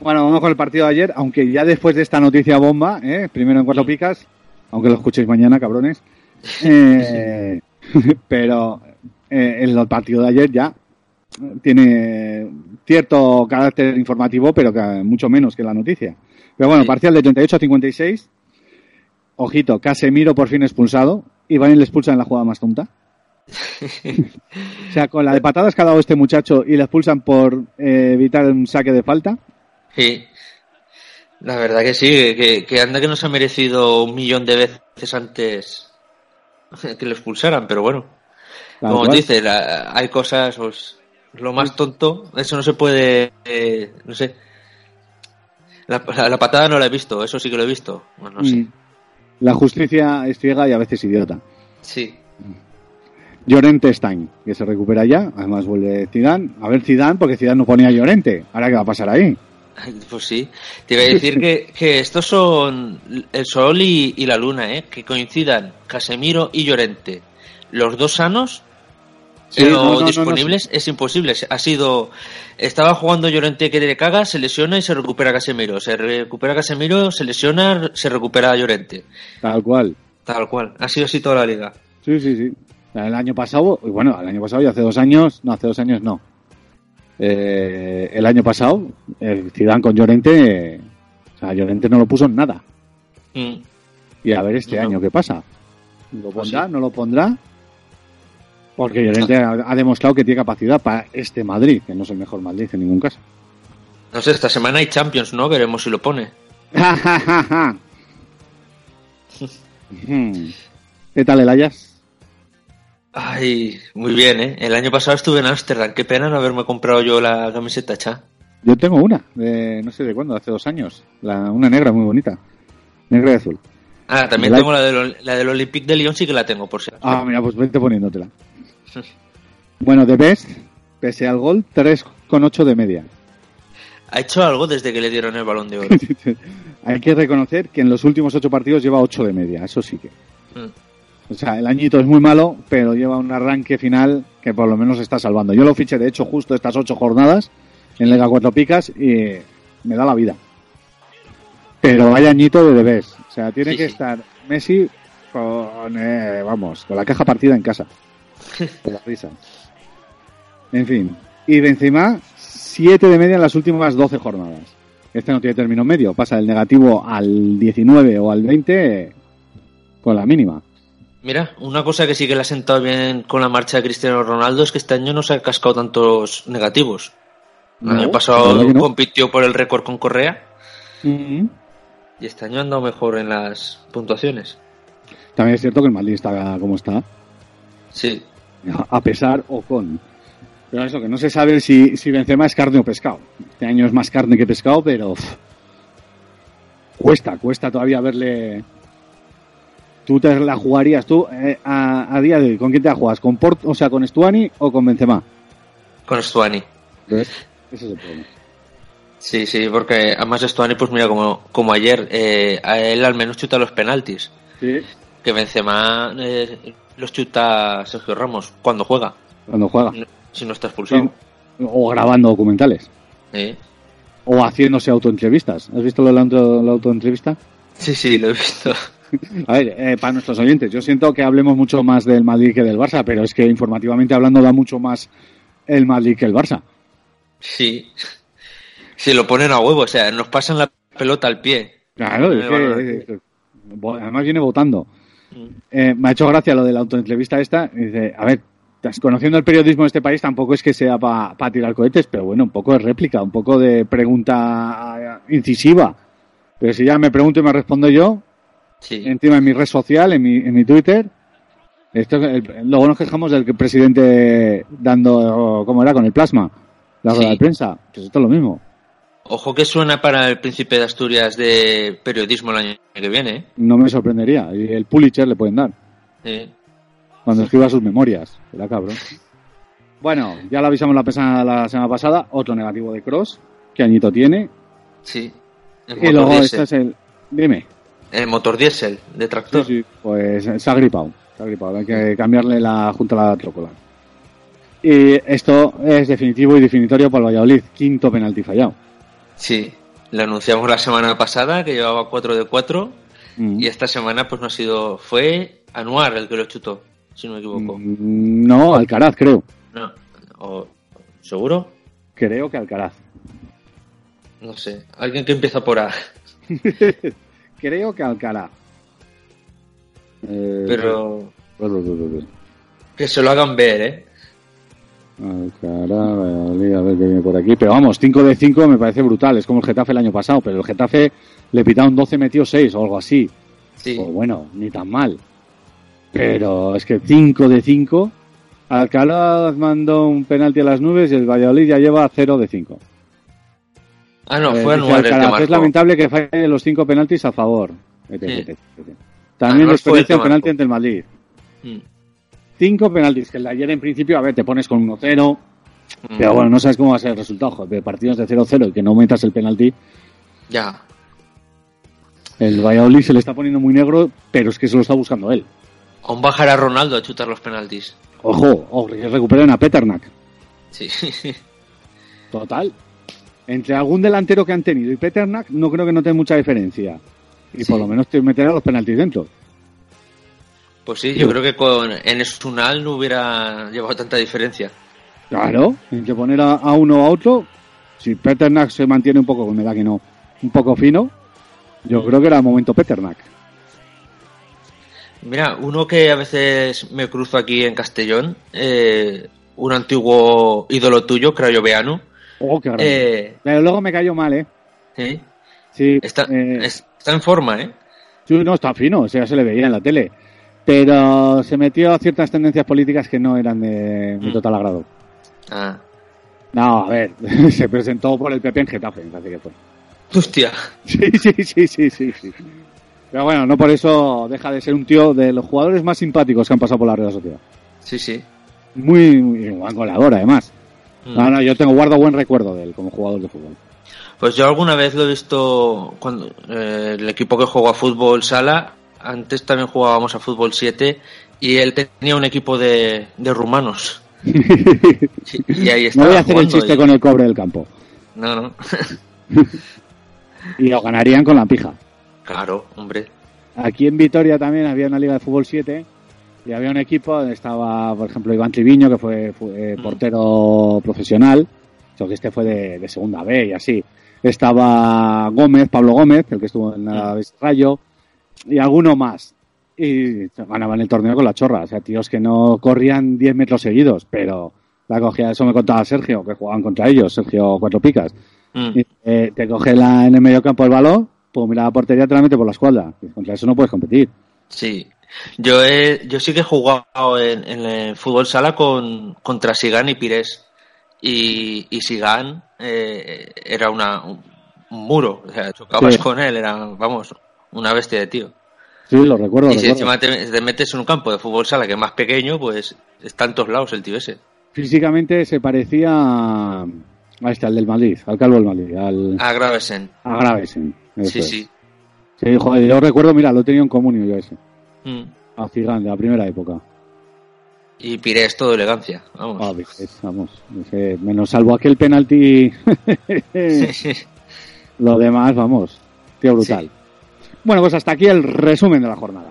S5: Bueno, vamos con el partido de ayer, aunque ya después de esta noticia bomba, ¿eh? primero en cuatro picas, aunque lo escuchéis mañana, cabrones. [LAUGHS] Eh, [LAUGHS] pero eh, el partido de ayer ya tiene cierto carácter informativo, pero que mucho menos que la noticia. Pero bueno, parcial de 38 a 56. Ojito, Casemiro por fin expulsado. Y Van le expulsan en la jugada más tonta. O sea, con la de patadas que ha dado este muchacho y le expulsan por eh, evitar un saque de falta.
S6: Sí. La verdad que sí, que, que anda que nos ha merecido un millón de veces antes que lo expulsaran, pero bueno. Como
S5: cual.
S6: dice, la- hay cosas, pues, lo más tonto, eso no se puede, eh, no sé. La, la- la patada no la he visto, eso sí que lo he visto. Bueno, no sé.
S5: Mm. La justicia es ciega y a veces idiota.
S6: Sí.
S5: Llorente Stein, que se recupera ya. Además vuelve Zidane. A ver Zidane, porque Zidane no ponía a Llorente. Ahora qué va a pasar ahí.
S6: Pues sí. Te iba a decir que, que estos son el sol y, y la luna, ¿eh? Que coincidan Casemiro y Llorente. Los dos sanos,
S5: Sí,
S6: pero
S5: no, no, no, no,
S6: disponibles, es imposible. Ha sido. Estaba jugando Llorente que le caga, se lesiona y se recupera Casemiro. Se recupera Casemiro, se lesiona, se recupera Llorente.
S5: Tal cual.
S6: Tal cual. Ha sido así toda la liga.
S5: Sí, sí, sí. El año pasado, bueno, el año pasado y hace dos años, no, hace dos años no. Eh, el año pasado, el Zidane con Llorente, eh, o sea, Llorente no lo puso en nada.
S6: Mm.
S5: Y a ver este
S6: No.
S5: año qué pasa. ¿Lo pondrá? ¿No lo pondrá? Porque Llorente ha, ha demostrado que tiene capacidad para este Madrid, que no es el mejor Madrid en ningún caso.
S6: No sé, esta semana hay Champions, ¿no? Veremos si lo pone. [LAUGHS]
S5: Hmm. ¿Qué tal el Ayas?
S6: Ay, muy bien, ¿eh? El año pasado estuve en Ámsterdam. Qué pena no haberme comprado yo la camiseta, cha.
S5: Yo tengo una, de no sé de cuándo, hace dos años. La, una negra muy bonita. Negra y azul.
S6: Ah, también
S5: ¿De la-
S6: tengo la del, la del Olympique de Lyon, sí que la tengo, por si acaso.
S5: Ah, mira, pues vete poniéndotela. [LAUGHS] Bueno, de Best, pese al gol, 3,8 de media.
S6: Ha hecho algo desde que le dieron el balón de oro. [LAUGHS]
S5: Hay que reconocer que en los últimos ocho partidos lleva 8 de media, eso sí que.
S6: Mm.
S5: O sea, el añito es muy malo, pero lleva un arranque final que por lo menos está salvando. Yo lo fiché, de hecho, justo estas ocho jornadas en Liga Cuatro Picas y me da la vida. Pero vaya añito de Debes. O sea, tiene
S6: Sí,
S5: que
S6: sí.
S5: estar Messi con, eh, vamos, con la caja partida en casa. [LAUGHS] Con la risa. En fin. Y Benzema, 7 de media en las últimas 12 jornadas. Este no tiene término medio. Pasa del negativo al 19 o al 20 con la mínima.
S6: Mira, una cosa que sí que le ha sentado bien con la marcha de Cristiano Ronaldo es que este año no se ha cascado tantos negativos. El
S5: No,
S6: año
S5: la
S6: pasado
S5: no.
S6: compitió por el récord con Correa y este año ha andado mejor en las puntuaciones.
S5: También es cierto que el Madrid está como está,
S6: Sí,
S5: a pesar o con. Pero eso, que no se sabe si, si Benzema es carne o pescado. Este año es más carne que pescado, pero cuesta, cuesta todavía verle. ¿Tú te la jugarías tú eh, a, a día de hoy? ¿Con quién te la juegas? ¿Con Port, o sea, con Stuani o con Benzema?
S6: con Stuani.
S5: ¿Ves? Ese es el problema.
S6: Sí, sí, porque además Stuani, pues mira, como, como ayer, eh, a él al menos chuta los penaltis.
S5: Sí,
S6: Que Benzema eh, los chuta Sergio Ramos cuando juega,
S5: cuando juega.
S6: si no está expulsado.
S5: O grabando documentales.
S6: Sí.
S5: O haciéndose autoentrevistas. ¿Has visto lo de la, auto- la autoentrevista?
S6: sí, sí, lo he visto.
S5: A ver, eh, para nuestros oyentes, yo siento que hablemos mucho más del Madrid que del Barça, pero es que informativamente hablando da mucho más el Madrid que el Barça.
S6: Sí. Si lo ponen a huevo, o sea, nos pasan la pelota al pie.
S5: Claro, es que, además viene votando. Eh, me ha hecho gracia lo de la autoentrevista esta. y Dice, a ver, conociendo el periodismo de este país tampoco es que sea para tirar cohetes, pero bueno, un poco de réplica, un poco de pregunta incisiva. Pero si ya me pregunto y me respondo yo,
S6: Sí.
S5: encima en mi red social, en mi, en mi Twitter. Esto, es el- luego nos quejamos del que presidente dando, ¿cómo era? Con el plasma, la rueda
S6: Sí.
S5: de prensa. Pues esto es lo mismo.
S6: Ojo que suena para el príncipe de Asturias de periodismo el año que viene, ¿eh?
S5: No me sorprendería. Y el Pulitzer le pueden dar
S6: Sí.
S5: cuando escriba sus memorias. Era cabrón. Bueno, ya lo avisamos la, pesa- la semana pasada. Otro negativo de Cross. ¿Qué añito tiene?
S6: Sí. El
S5: Y luego este es el... Dime.
S6: El motor diésel de tractor.
S5: Sí, sí, pues se ha gripado. Se ha gripado. Hay que cambiarle la junta a la trócola. Y esto es definitivo y definitorio para el Valladolid. Quinto penalti fallado.
S6: Sí. Lo anunciamos la semana pasada que llevaba 4 de 4
S5: Mm.
S6: y esta semana pues no ha sido fue Anuar el que lo chutó, si no me equivoco.
S5: Mm, No, Alcaraz, creo.
S6: No, o- ¿seguro?
S5: Creo que Alcaraz.
S6: No sé, alguien que empieza por A. [LAUGHS]
S5: creo que Alcaraz. Eh,
S6: Pero
S5: Alcaraz,
S6: que se lo hagan ver, ¿eh?
S5: Valladolid, a ver qué viene por aquí. Pero vamos, 5 de 5 me parece brutal. Es como el Getafe el año pasado, pero el Getafe le pitaron 12, metió 6 o algo así.
S6: Sí.
S5: Pues bueno, ni tan mal. Pero es que 5 de 5. Alcalá mandó un penalti a las nubes y el Valladolid ya lleva 0 de 5.
S6: Ah, no,
S5: Eh,
S6: fue
S5: dice
S6: Anuar el que
S5: Alcaraz,
S6: marcó.
S5: Es lamentable que falle los 5 penaltis a favor. También
S6: que
S5: un penalti ante el Madrid.
S6: Mm.
S5: 5 penaltis, que el de ayer en principio, a ver, te pones con 1-0.
S6: Mm.
S5: Pero bueno, no sabes cómo va a ser el resultado. Joder, de partidos de 0-0 y que no metas el penalti.
S6: Ya.
S5: El Valladolid se le está poniendo muy negro, pero es que se lo está buscando él.
S6: Aún bajará Ronaldo a chutar los penaltis.
S5: Ojo, ojo, que recuperen a Peternak.
S6: Sí. [LAUGHS]
S5: Total. Entre algún delantero que han tenido y Peternak, no creo que noten mucha diferencia. Y
S6: Sí.
S5: por lo menos te meterá los penaltis dentro.
S6: Pues sí, yo creo que con Enes Unal no hubiera llevado tanta diferencia.
S5: Claro, entre poner a, a uno o a otro, si Peternak se mantiene un poco, me da que no, un poco fino, yo creo que era el momento Peternak.
S6: Mira, uno que a veces me cruzo aquí en Castellón, eh, un antiguo ídolo tuyo, Crayoveano.
S5: Oh, qué grande.
S6: Eh,
S5: luego me cayó mal, ¿eh?
S6: ¿sí?
S5: Sí,
S6: Está,
S5: eh,
S6: está en forma, ¿eh?
S5: sí, no, está fino, o sea, se le veía en la tele. Pero se metió a ciertas tendencias políticas que no eran de mi
S6: Mm.
S5: total agrado.
S6: Ah.
S5: No, a ver, [LAUGHS] se presentó por el PP en Getafe, parece que fue.
S6: Hostia. [LAUGHS]
S5: Sí, sí, sí, sí, sí, sí. Pero bueno, no por eso deja de ser un tío de los jugadores más simpáticos que han pasado por la Real Sociedad.
S6: Sí, sí.
S5: Muy, muy buen goleador, además.
S6: Mm.
S5: No, no, yo tengo guardo buen recuerdo de él como jugador de fútbol.
S6: Pues yo alguna vez lo he visto cuando eh, el equipo que juega a fútbol sala, antes también jugábamos a fútbol 7 y él tenía un equipo de, de rumanos. [LAUGHS] Y ahí
S5: No
S6: estaba
S5: voy a hacer el chiste
S6: y-
S5: con el cobre del campo.
S6: No, no. [LAUGHS]
S5: Y lo ganarían con la pija.
S6: claro, hombre.
S5: Aquí en Vitoria también había una liga de fútbol 7 y había un equipo donde estaba, por ejemplo, Iván Triviño, que fue, fue, eh, portero profesional, solo que este fue de, de segunda B y así. Estaba Gómez, Pablo Gómez, el que estuvo en el Rayo, y alguno más. Y ganaban el torneo con la chorra. O sea, tíos que no corrían 10 metros seguidos, pero la cogía, eso me contaba Sergio, que jugaban contra ellos, Sergio Cuatro Picas.
S6: Mm.
S5: Y, eh, te coge la, en el medio campo el balón, pues mira la portería, te la mete por la espalda. Y contra eso no puedes competir.
S6: Sí. Yo he, yo sí que he jugado en, en el fútbol sala con, contra Sigan y Pires. Y, y Sigan eh, era una, un, muro. O sea, chocabas
S5: Sí.
S6: con él, era, vamos, una bestia de tío.
S5: Sí, lo recuerdo,
S6: y si
S5: recuerdo.
S6: encima te, te metes en un campo de fútbol sala que es más pequeño, pues está en todos lados el tío ese.
S5: Físicamente se parecía a, este, al del Madrid, al calvo del Madrid, al
S6: A Gravesen.
S5: a Gravesen.
S6: Sí,
S5: es.
S6: sí.
S5: Sí, joder, yo recuerdo, mira, lo he tenido en comunio yo ese.
S6: Mm.
S5: A Zidane, de la primera época.
S6: Y Pires todo elegancia. Vamos.
S5: Ah, ves, vamos, ese- menos salvo aquel penalti. [LAUGHS] Lo demás, vamos, tío brutal. Bueno, pues hasta aquí el resumen de la jornada.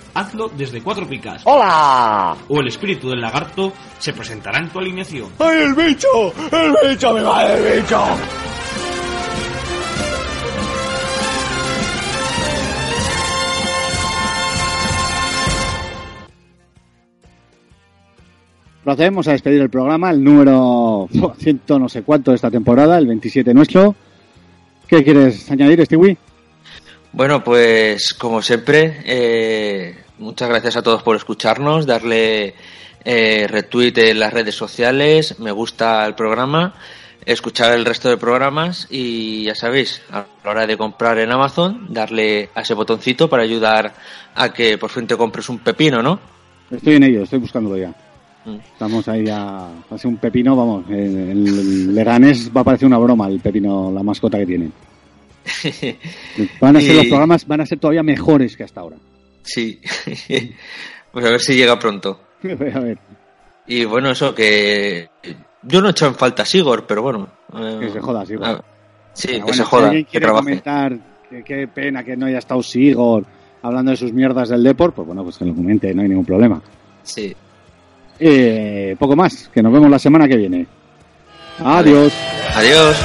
S11: hazlo desde cuatro picas.
S12: ¡Hola!
S11: O el espíritu del lagarto se presentará en tu alineación.
S12: ¡Ay, el bicho! ¡El bicho! ¡Me va el bicho!
S5: Procedemos a despedir el programa, el número ciento no sé cuánto de esta temporada, el 27 nuestro. ¿Qué quieres añadir, Stewie?
S6: Bueno, pues como siempre, eh, muchas gracias a todos por escucharnos, darle eh, retweet en las redes sociales, me gusta el programa, escuchar el resto de programas y ya sabéis, a la hora de comprar en Amazon, darle a ese botoncito para ayudar a que por fin te compres un pepino, ¿no?
S5: Estoy en ello, estoy buscándolo ya.
S6: Mm.
S5: Estamos ahí a hacer un pepino, vamos, el, el Leganés va a parecer una broma el pepino, la mascota que tiene. [LAUGHS] Van a ser
S6: Y-
S5: los programas, van a ser todavía mejores que hasta ahora.
S6: Sí, [LAUGHS] pues a ver si llega pronto. [LAUGHS]
S5: a ver,
S6: Y bueno, eso que yo no he echado en falta a Sigor, pero bueno. eh,
S5: que se joda, Sigor.
S6: ah, sí,
S5: Pero
S6: que
S5: bueno,
S6: se
S5: si
S6: joda,
S5: alguien
S6: que
S5: quiere
S6: trabaje.
S5: comentar que qué pena que no haya estado Sigor hablando de sus mierdas del Deport, pues bueno, pues que lo comente, no hay ningún problema.
S6: Sí.
S5: Eh, poco más, que nos vemos la semana que viene. Adiós.
S6: Adiós.